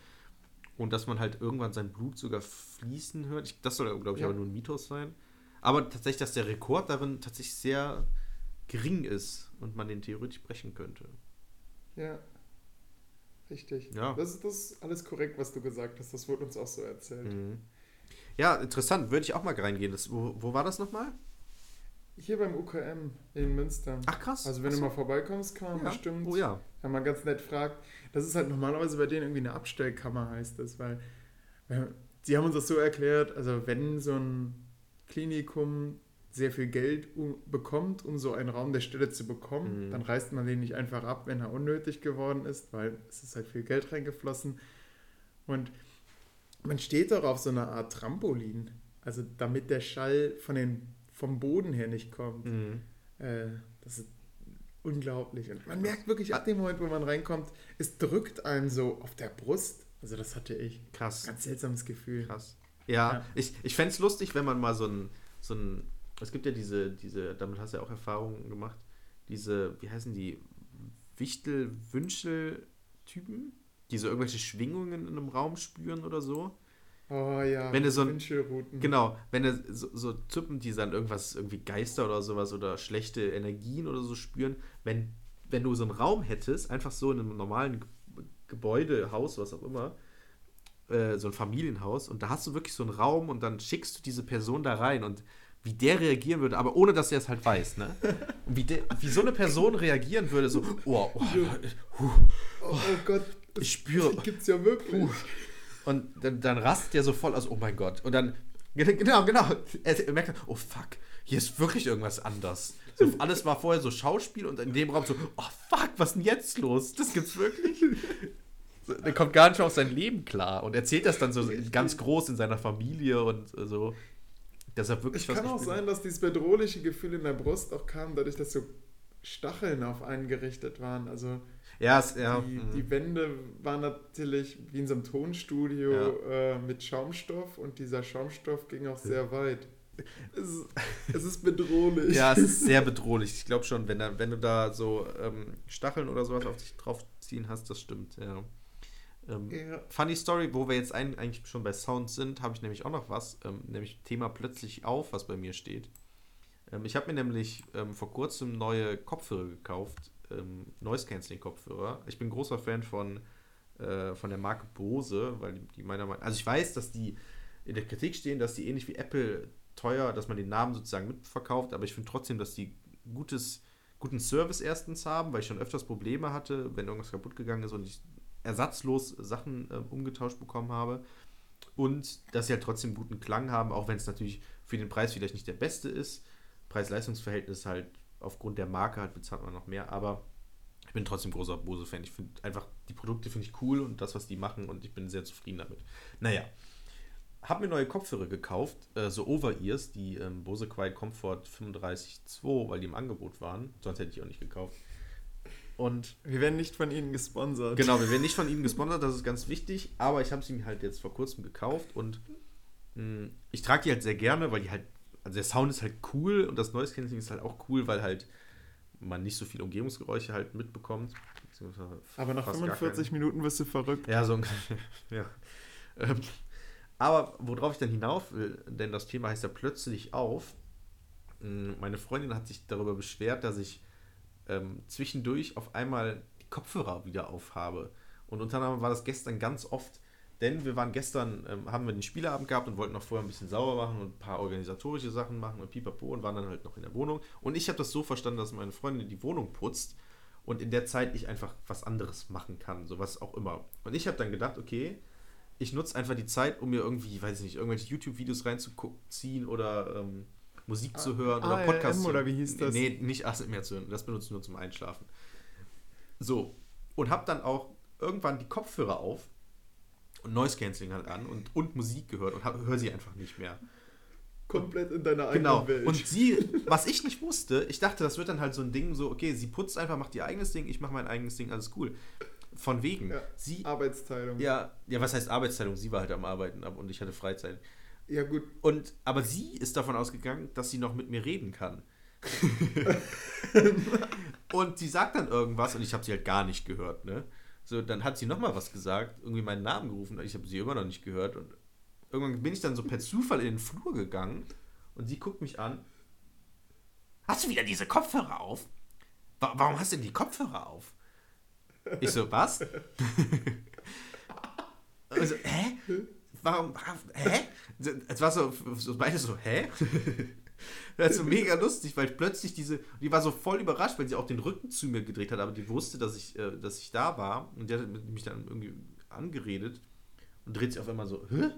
Und dass man halt irgendwann sein Blut sogar fließen hört. Ich, das soll, glaube ich, Ja. aber nur ein Mythos sein. Aber tatsächlich, dass der Rekord darin tatsächlich sehr gering ist und man den theoretisch brechen könnte. Ja. Richtig. Ja. Das, ist, das ist alles korrekt, was du gesagt hast. Das wurde uns auch so erzählt. Mhm. Ja, interessant. Würde ich auch mal reingehen. Das, wo, wo war das nochmal? Hier beim UKM in Münster. Ach, krass. Also wenn Ach du so. mal vorbeikommst, kann man ja. bestimmt, Oh ja. wenn man ganz nett fragt. Das ist halt normalerweise bei denen irgendwie eine Abstellkammer, heißt das, weil weil sie haben uns das so erklärt, also wenn so ein Klinikum sehr viel Geld bekommt, um so einen Raum der Stille zu bekommen, Mhm. dann reißt man den nicht einfach ab, wenn er unnötig geworden ist, weil es ist halt viel Geld reingeflossen. Und man steht doch auf so einer Art Trampolin, also damit der Schall von den, vom Boden her nicht kommt. Mhm. Äh, das ist unglaublich. Und man merkt wirklich ab dem Moment, wo man reinkommt, es drückt einen so auf der Brust. Also das hatte ich. Krass. Ganz seltsames Gefühl. Krass. Ja, Ja. ich, ich fände es lustig, wenn man mal so ein, so ein. Es gibt ja diese, diese, damit hast du ja auch Erfahrungen gemacht, diese, wie heißen die? Wichtel-Wünschel-Typen, die so irgendwelche Schwingungen in einem Raum spüren oder so. Oh ja, Wenn du so ein-. Genau, wenn du so, so Typen, die dann irgendwas, irgendwie Geister oder sowas oder schlechte Energien oder so spüren, wenn, wenn du so einen Raum hättest, einfach so in einem normalen Ge- Gebäude, Haus, was auch immer, äh, so ein Familienhaus und da hast du wirklich so einen Raum und dann schickst du diese Person da rein und wie der reagieren würde, aber ohne dass er es halt weiß, ne? Und wie, de, wie so eine Person reagieren würde, so, oh, oh, oh, oh Gott, ich spüre. Die gibt's ja wirklich. Und dann, dann rastet der so voll aus, oh mein Gott. Und dann, genau, genau, er merkt, oh fuck, hier ist wirklich irgendwas anders. So, alles war vorher so Schauspiel und in dem Raum so, oh fuck, was ist denn jetzt los? Das gibt's wirklich? Der kommt gar nicht auf sein Leben klar und erzählt das dann so ganz groß in seiner Familie und so. Er wirklich es kann auch sein, dass dieses bedrohliche Gefühl in der Brust auch kam, dadurch, dass so Stacheln auf einen gerichtet waren. Also ja, es, ja. Die, mhm. die, Wände waren natürlich wie in so einem Tonstudio ja. äh, mit Schaumstoff und dieser Schaumstoff ging auch sehr weit. Es, es ist bedrohlich. ja, es ist sehr bedrohlich. Ich glaube schon, wenn, da, wenn du da so ähm, Stacheln oder sowas auf dich draufziehen hast, das stimmt, ja. Ähm, ja. Funny Story, wo wir jetzt ein, eigentlich schon bei Sound sind, habe ich nämlich auch noch was, ähm, nämlich Thema plötzlich auf, was bei mir steht. Ähm, ich habe mir nämlich ähm, vor kurzem neue Kopfhörer gekauft, ähm, Noise Cancelling Kopfhörer. Ich bin großer Fan von, äh, von der Marke Bose, weil die, die meiner Meinung also ich weiß, dass die in der Kritik stehen, dass die ähnlich wie Apple teuer, dass man den Namen sozusagen mitverkauft, aber ich finde trotzdem, dass die gutes, guten Service erstens haben, weil ich schon öfters Probleme hatte, wenn irgendwas kaputt gegangen ist und ich ersatzlos Sachen äh, umgetauscht bekommen habe. Und dass sie halt trotzdem guten Klang haben, auch wenn es natürlich für den Preis vielleicht nicht der beste ist. Preis-Leistungs-Verhältnis halt aufgrund der Marke halt bezahlt man noch mehr, aber ich bin trotzdem großer Bose-Fan. Ich finde einfach, die Produkte finde ich cool und das, was die machen und ich bin sehr zufrieden damit. Naja, habe mir neue Kopfhörer gekauft, äh, so Over-Ears, die ähm, Bose Quiet Comfort 35.2, weil die im Angebot waren. Sonst hätte ich auch nicht gekauft. Und wir werden nicht von ihnen gesponsert. Genau, wir werden nicht von ihnen gesponsert, das ist ganz wichtig. Aber ich habe sie mir halt jetzt vor kurzem gekauft und mh, hm, ich trage die halt sehr gerne, weil die halt, also der Sound ist halt cool und das Noise Cancelling ist halt auch cool, weil halt man nicht so viele Umgebungsgeräusche halt mitbekommt. Aber nach 45 Minuten wirst du verrückt. Ja, so ja. Ähm, aber worauf ich dann hinauf will, denn das Thema heißt ja plötzlich auf. Hm, meine Freundin hat sich darüber beschwert, dass ich ähm, zwischendurch auf einmal die Kopfhörer wieder aufhabe. Und unter anderem war das gestern ganz oft, denn wir waren gestern, ähm, haben wir den Spieleabend gehabt und wollten noch vorher ein bisschen sauber machen und ein paar organisatorische Sachen machen und pipapo und waren dann halt noch in der Wohnung. Und ich habe das so verstanden, dass meine Freundin die Wohnung putzt und in der Zeit ich einfach was anderes machen kann, sowas auch immer. Und ich habe dann gedacht, okay, ich nutze einfach die Zeit, um mir irgendwie, weiß ich nicht, irgendwelche YouTube-Videos reinzuziehen oder ähm, Musik zu hören oder Podcasts oder wie hieß das? Nee, nicht ASMR zu hören. Das benutze ich nur zum Einschlafen. So. Und habe dann auch irgendwann die Kopfhörer auf und Noise Cancelling halt an und, und Musik gehört und höre sie einfach nicht mehr. Komplett in deiner eigenen genau. Welt. Und sie, was ich nicht wusste, ich dachte, das wird dann halt so ein Ding, so, okay, sie putzt einfach, macht ihr eigenes Ding, ich mache mein eigenes Ding, alles cool. Von wegen. Ja, sie, Arbeitsteilung. Ja, ja, was heißt Arbeitsteilung? Sie war halt am Arbeiten und ich hatte Freizeit. Ja, gut. Und, aber sie ist davon ausgegangen, dass sie noch mit mir reden kann. und sie sagt dann irgendwas und ich habe sie halt gar nicht gehört, ne? So, dann hat sie nochmal was gesagt, irgendwie meinen Namen gerufen, ich habe sie immer noch nicht gehört und irgendwann bin ich dann so per Zufall in den Flur gegangen und sie guckt mich an. Hast du wieder diese Kopfhörer auf? Warum hast du denn die Kopfhörer auf? Ich so, was? also, hä? Warum, hä? Es war so, so beide so, hä? Das ist so mega lustig, weil plötzlich diese, die war so voll überrascht, weil sie auch den Rücken zu mir gedreht hat, aber die wusste, dass ich, äh, dass ich da war und die hat mich dann irgendwie angeredet und dreht sich auf einmal so, hä?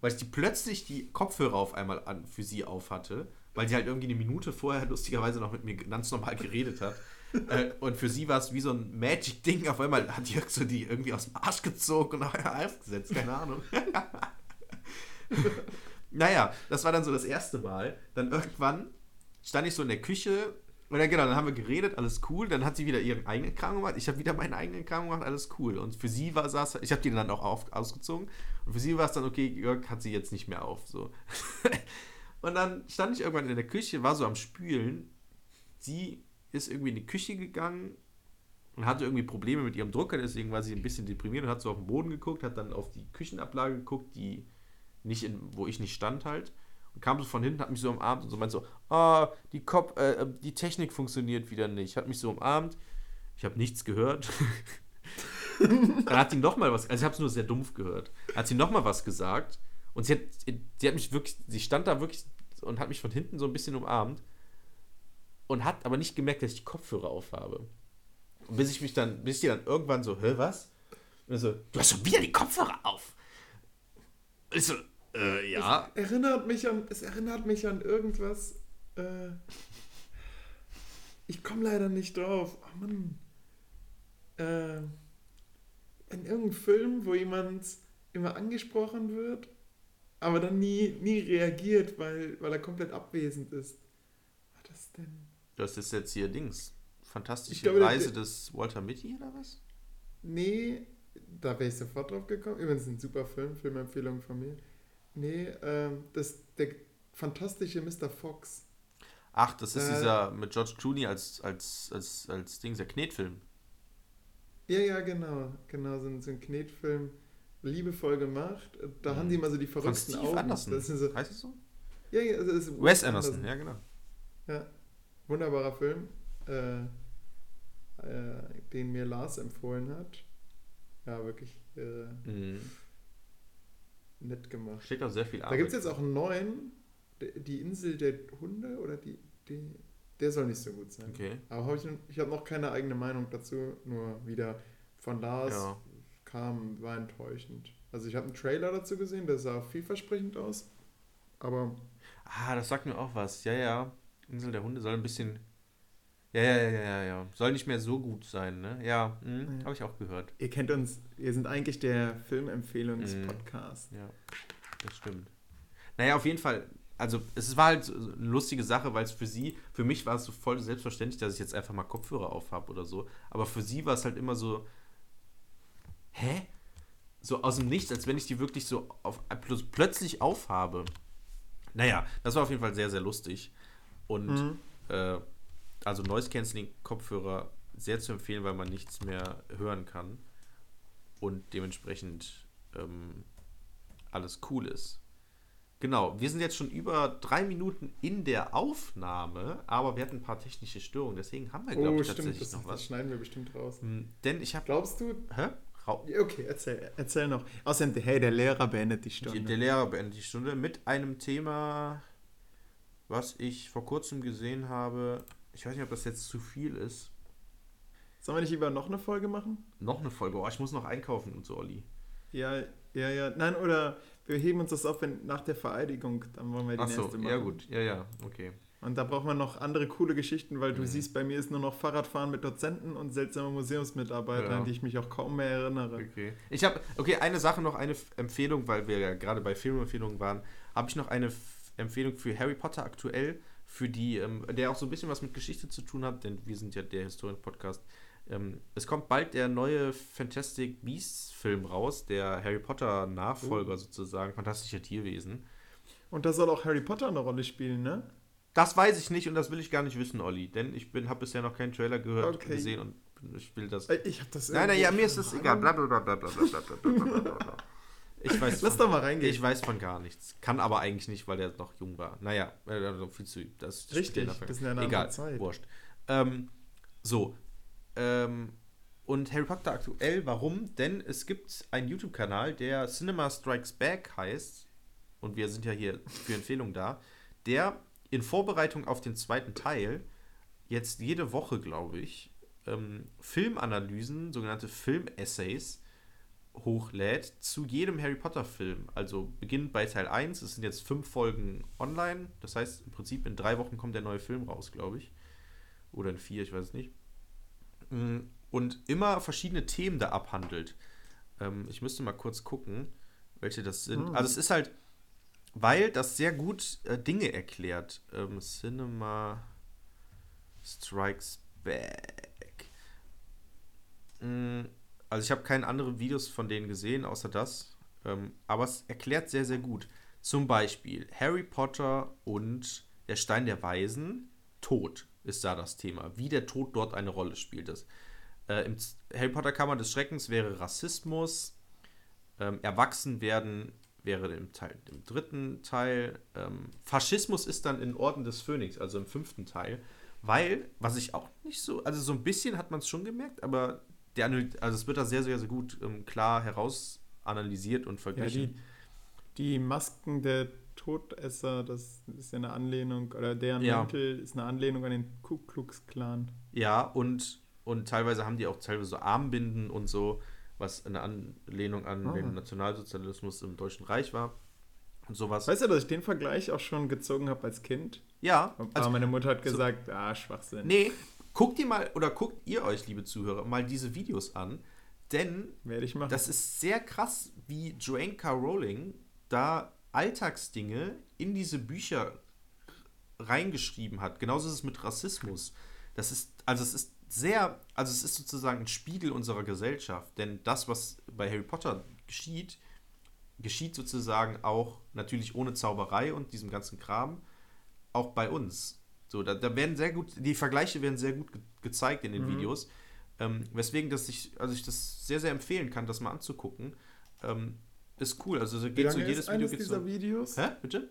Weil ich die plötzlich die Kopfhörer auf einmal an, für sie auf hatte, weil sie halt irgendwie eine Minute vorher lustigerweise noch mit mir ganz normal geredet hat äh, und für sie war es wie so ein Magic-Ding. Auf einmal hat Jörg so die irgendwie aus dem Arsch gezogen und auf Hals gesetzt. Keine Ahnung. naja, das war dann so das erste Mal. Dann irgendwann stand ich so in der Küche und dann, genau, dann haben wir geredet, alles cool. Dann hat sie wieder ihren eigenen Kram gemacht. Ich habe wieder meinen eigenen Kram gemacht, alles cool. Und für sie war es, ich habe die dann auch auf, ausgezogen. Und für sie war es dann, okay, Jörg hat sie jetzt nicht mehr auf. So. und dann stand ich irgendwann in der Küche, war so am Spülen. Sie ist irgendwie in die Küche gegangen und hatte irgendwie Probleme mit ihrem Drucker, deswegen war sie ein bisschen deprimiert und hat so auf den Boden geguckt, hat dann auf die Küchenablage geguckt, die nicht in, wo ich nicht stand halt. Und kam so von hinten, hat mich so umarmt und so meint so, ah, oh, die, Kopf, äh, die Technik funktioniert wieder nicht. Hat mich so umarmt. Ich habe nichts gehört. dann hat sie nochmal was, also ich habe es nur sehr dumpf gehört, hat sie nochmal was gesagt und sie hat, sie hat mich wirklich, sie stand da wirklich und hat mich von hinten so ein bisschen umarmt und hat aber nicht gemerkt, dass ich die Kopfhörer aufhabe. Und bis ich mich dann, bis die dann irgendwann so, hä, was? Und so, du hast schon wieder die Kopfhörer auf. Ich so, äh, ja. Es erinnert mich an, es erinnert mich an irgendwas. Äh, ich komme leider nicht drauf. Oh Mann. Äh, in irgendeinem Film, wo jemand immer angesprochen wird, aber dann nie, nie reagiert, weil, weil er komplett abwesend ist. Was ist denn? Das ist jetzt hier Dings. Fantastische glaube, der- Reise des Walter Mitty oder was? Nee, da wäre ich sofort drauf gekommen. Übrigens ein super Film, Filmempfehlung von mir. Nee, ähm, das der fantastische Mr. Fox. Ach, das ist Äh. dieser mit George Clooney als, als, als, als Dings, der Knetfilm. Ja, ja, genau. Genau, so ein, so ein Knetfilm. Liebevoll gemacht. Da haben die immer so die Mhm. Von verrückten Steve Augen. Anderson. Das so, heißt es so? ja, ja, ist Wes Anderson, ja genau. Ja, wunderbarer Film, äh, äh, den mir Lars empfohlen hat. Ja, wirklich äh, Mhm. nett gemacht. Steht auch sehr viel Da gibt es jetzt auch einen neuen, die Insel der Hunde oder die, die der soll nicht so gut sein. Okay. Aber hab ich, ich habe noch keine eigene Meinung dazu, nur wieder von Lars Ja. kam, war enttäuschend. Also ich habe einen Trailer dazu gesehen, der sah vielversprechend aus, aber Ah, das sagt mir auch was. Ja, ja. Insel der Hunde soll ein bisschen. Ja, ja, ja, ja, ja. Soll nicht mehr so gut sein, ne? Ja, mhm. Ja. habe ich auch gehört. ihr kennt uns, wir sind eigentlich der Filmempfehlungspodcast. Ja, das stimmt. Naja, auf jeden Fall. Also, es war halt eine lustige Sache, weil es für sie, für mich war es so voll selbstverständlich, dass ich jetzt einfach mal Kopfhörer aufhab oder so. Aber für sie war es halt immer so. Hä? So aus dem Nichts, als wenn ich die wirklich so auf, plötz- plötzlich aufhabe. Naja, das war auf jeden Fall sehr, sehr lustig. Und Mhm. äh, also Noise Cancelling Kopfhörer sehr zu empfehlen, weil man nichts mehr hören kann und dementsprechend ähm, alles cool ist. Genau, wir sind jetzt schon über drei Minuten in der Aufnahme, aber wir hatten ein paar technische Störungen, deswegen haben wir, glaube Oh, ich, stimmt, tatsächlich das, noch das was. schneiden wir bestimmt raus. Hm, Denn ich habe. Glaubst du? Hä? Okay, erzähl, erzähl noch. Außerdem, hey, der Lehrer beendet Die, Stunde. der Lehrer beendet die Stunde mit einem Thema, was ich vor kurzem gesehen habe. Ich weiß nicht, ob das jetzt zu viel ist. Sollen wir nicht lieber noch eine Folge machen? Noch eine Folge. Oh, ich muss noch einkaufen und so, Olli. Ja, ja, ja. Nein, oder wir heben uns das auf, wenn nach der Vereidigung, dann wollen wir die Achso, nächste machen. ja gut. Ja, ja, okay. Und da braucht man noch andere coole Geschichten, weil du Mhm. siehst, bei mir ist nur noch Fahrradfahren mit Dozenten und seltsame Museumsmitarbeiter, Ja. an die ich mich auch kaum mehr erinnere. Okay. Ich habe, okay, eine Sache noch, eine Empfehlung, weil wir ja gerade bei Filmempfehlungen waren, habe ich noch eine Empfehlung für Harry Potter aktuell, für die, ähm, der auch so ein bisschen was mit Geschichte zu tun hat, denn wir sind ja der Historien-Podcast. Ähm, es kommt bald der neue Fantastic Beasts-Film raus, der Harry Potter-Nachfolger Oh. sozusagen, Fantastische Tierwesen. Und da soll auch Harry Potter eine Rolle spielen, ne? Das weiß ich nicht und das will ich gar nicht wissen, Olli, denn ich habe bisher noch keinen Trailer gehört, Okay. gesehen und ich will das. Äh, Ich habe das Nein, nein, ja, mir ist das egal. Bla, bla, bla, bla, Ich weiß Lass von, doch mal reingehen. ich weiß von gar nichts. Kann aber eigentlich nicht, weil er noch jung war. Naja, äh, also viel zu. Das spielt Richtig, der das ist eine Egal, Zeit. wurscht. Ähm, so. Ähm, und Harry Potter aktuell, warum? Denn es gibt einen YouTube-Kanal, der Cinema Strikes Back heißt. Und wir sind ja hier für Empfehlungen da. Der in Vorbereitung auf den zweiten Teil jetzt jede Woche, glaube ich, ähm, Filmanalysen, sogenannte Film-Essays, hochlädt zu jedem Harry Potter-Film. Also beginnt bei Teil 1, es sind jetzt fünf Folgen online. Das heißt, im Prinzip in drei Wochen kommt der neue Film raus, glaube ich. Oder in vier, ich weiß es nicht. Mm, Und immer verschiedene Themen da abhandelt. Ähm, ich müsste mal kurz gucken, welche das sind. Hm. Also es ist halt, weil das sehr gut äh, Dinge erklärt. Ähm, Cinema Strikes Back. Also ich habe keine anderen Videos von denen gesehen, außer das. Ähm, aber es erklärt sehr, sehr gut. Zum Beispiel Harry Potter und der Stein der Weisen. Tod ist da das Thema. Wie der Tod dort eine Rolle spielt. Das, äh, Im Harry Potter Kammer des Schreckens wäre Rassismus. Ähm, Erwachsen werden wäre im, Teil, im dritten Teil. Ähm, Faschismus ist dann in Orden des Phönix, also im fünften Teil. Weil, was ich auch nicht so, also so ein bisschen hat man es schon gemerkt, aber der, also es wird da sehr, sehr, sehr gut ähm, klar heraus analysiert und Ja, verglichen. die, die Masken der Todesser, das ist ja eine Anlehnung, oder deren Ja. Mantel ist eine Anlehnung an den Ku Klux Klan. Ja, und, und teilweise haben die auch teilweise so Armbinden und so, was eine Anlehnung an Ah. den Nationalsozialismus im Deutschen Reich war. Und sowas. Weißt du, dass ich den Vergleich auch schon gezogen habe als Kind? Ja, Aber also, meine Mutter hat gesagt, ah, Schwachsinn. nee, guckt ihr mal, oder guckt ihr euch, liebe Zuhörer, mal diese Videos an, denn Werde ich machen. das ist sehr krass, wie Joanne K. Rowling da Alltagsdinge in diese Bücher reingeschrieben hat. Genauso ist es mit Rassismus. Das ist, also es ist sehr, also es ist sozusagen ein Spiegel unserer Gesellschaft, denn das, was bei Harry Potter geschieht, geschieht sozusagen auch natürlich ohne Zauberei und diesem ganzen Kram, auch bei uns. So, da, da werden sehr gut, die Vergleiche werden sehr gut ge gezeigt in den Mhm. Videos. Ähm, weswegen, dass ich, also ich das sehr, sehr empfehlen kann, das mal anzugucken. Ähm, ist cool. Also so geht so lange jedes ist Video geht dieser so. Videos? Hä? Bitte?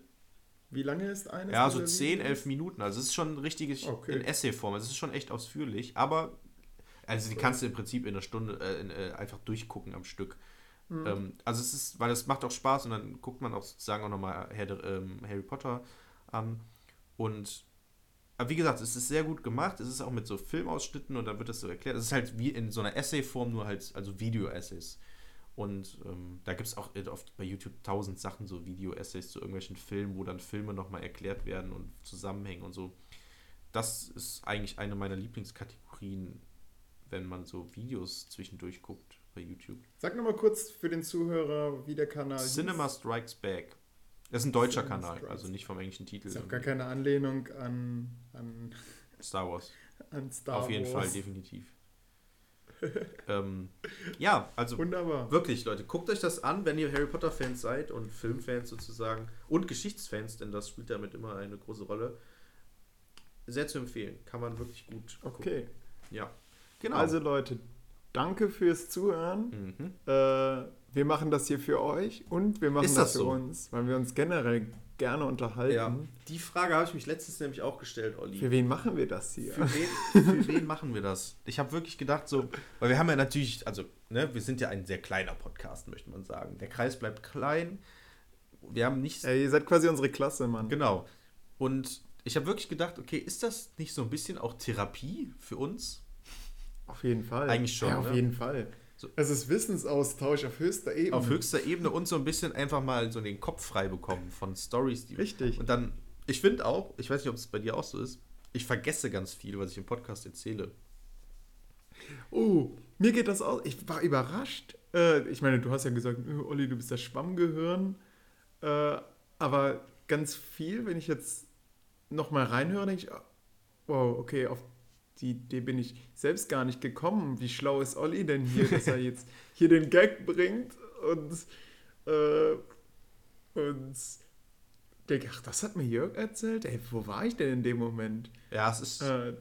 Wie lange ist eines Ja, so dieser 10, Videos? 11 Minuten. Also es ist schon richtig Okay. in Essayform. Also es ist schon echt ausführlich, aber also die kannst du im Prinzip in einer Stunde äh, in, äh, einfach durchgucken am Stück. Mhm. Ähm, also es ist, weil es macht auch Spaß und dann guckt man auch sozusagen auch nochmal Harry, ähm, Harry Potter an. Und aber wie gesagt, es ist sehr gut gemacht. Es ist auch mit so Filmausschnitten und dann wird das so erklärt. Es ist halt wie in so einer Essayform, nur halt, also Video-Essays. Und ähm, da gibt es auch oft bei YouTube tausend Sachen, so Video-Essays zu irgendwelchen Filmen, wo dann Filme nochmal erklärt werden und zusammenhängen und so. Das ist eigentlich eine meiner Lieblingskategorien, wenn man so Videos zwischendurch guckt bei YouTube. Sag nochmal kurz für den Zuhörer, wie der Kanal Cinema hieß. Strikes Back. Das ist ein deutscher Cinema Kanal, also nicht vom englischen Titel. Ist auch gar keine Anlehnung an, an, Star Wars. an Star Auf jeden Wars. Fall, definitiv. ähm, ja, also Wunderbar. wirklich, Leute, guckt euch das an, wenn ihr Harry Potter-Fans seid und Filmfans sozusagen und Geschichtsfans, denn das spielt damit immer eine große Rolle. Sehr zu empfehlen. Kann man wirklich gut gucken. Okay. Ja. Genau. Also Leute, danke fürs Zuhören. mhm. Äh, wir machen das hier für euch und wir machen das, das für so? uns, weil wir uns generell gerne unterhalten. ja. Die Frage habe ich mich letztens nämlich auch gestellt, Olli. Für wen machen wir das hier? Für wen, für wen machen wir das? Ich habe wirklich gedacht, so, weil wir haben ja natürlich, also, ne, wir sind ja ein sehr kleiner Podcast, möchte man sagen. Der Kreis bleibt klein. Wir haben nicht. Ey, ihr seid quasi unsere Klasse, Mann. Genau. Und ich habe wirklich gedacht, okay, ist das nicht so ein bisschen auch Therapie für uns? Auf jeden Fall. Eigentlich schon, Ja, auf ne? jeden Fall. So. Es ist Wissensaustausch auf höchster Ebene. Auf höchster Ebene und so ein bisschen einfach mal so den Kopf frei bekommen von Stories, die. Richtig. Und dann, ich finde auch, ich weiß nicht, ob es bei dir auch so ist, ich vergesse ganz viel, was ich im Podcast erzähle. Oh, mir geht das aus. Ich war überrascht. Äh, ich meine, du hast ja gesagt, äh, Olli, du bist das Schwammgehirn. Äh, aber ganz viel, wenn ich jetzt nochmal reinhöre, denke ich, oh, wow, okay, auf die Idee bin ich selbst gar nicht gekommen. Wie schlau ist Olli denn hier, dass er jetzt hier den Gag bringt und, äh, und denke, ach, das hat mir Jörg erzählt? Ey, wo war ich denn in dem Moment? Ja, es ist. Äh,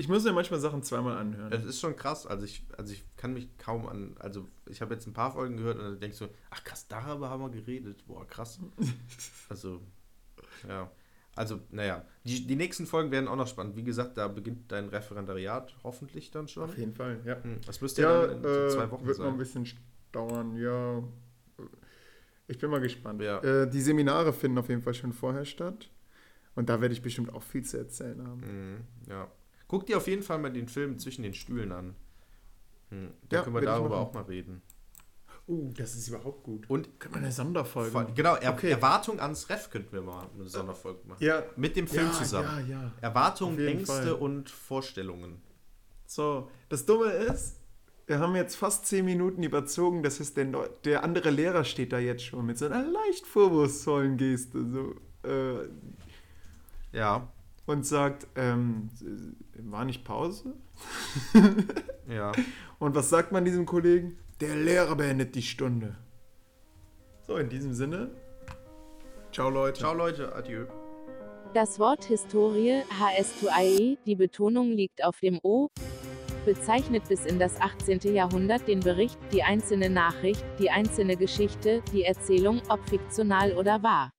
ich muss mir manchmal Sachen zweimal anhören. Es ist schon krass. Also ich, also ich kann mich kaum an. Also ich habe jetzt ein paar Folgen gehört und dann denkst du, ach krass, darüber haben wir geredet. Boah, krass. Also, ja. Also, naja. Die, die nächsten Folgen werden auch noch spannend. Wie gesagt, da beginnt dein Referendariat hoffentlich dann schon. Auf jeden Fall, ja. Hm, Das müsste Ja, ja dann in äh, zwei Wochen wird noch ein sein. bisschen dauern, ja. Ich bin mal gespannt. Ja. Äh, die Seminare finden auf jeden Fall schon vorher statt. Und da werde ich bestimmt auch viel zu erzählen haben. Mhm, ja. Guck dir auf jeden Fall mal den Film zwischen den Stühlen an. Hm, Da Ja, können wir darüber auch mal reden. Uh, das ist überhaupt gut. Und Können wir eine Sonderfolge Voll- machen? genau, er Okay. Erwartung ans Ref könnten wir mal eine Sonderfolge machen. Ja, Mit dem Film ja, zusammen. Ja, ja. Erwartungen, Ängste Fall. und Vorstellungen. So, das Dumme ist, wir haben jetzt fast zehn Minuten überzogen. Das ist der, Neu- der andere Lehrer steht da jetzt schon mit so einer leicht vorwurfsvollen Geste so, äh, Ja, und sagt, ähm, war nicht Pause? ja. Und was sagt man diesem Kollegen? Der Lehrer beendet die Stunde. So, in diesem Sinne. Ciao, Leute. Ciao Leute, adieu. Das Wort Historie, HS2IE, die Betonung liegt auf dem O, bezeichnet bis in das 18. Jahrhundert den Bericht, die einzelne Nachricht, die einzelne Geschichte, die Erzählung, ob fiktional oder wahr.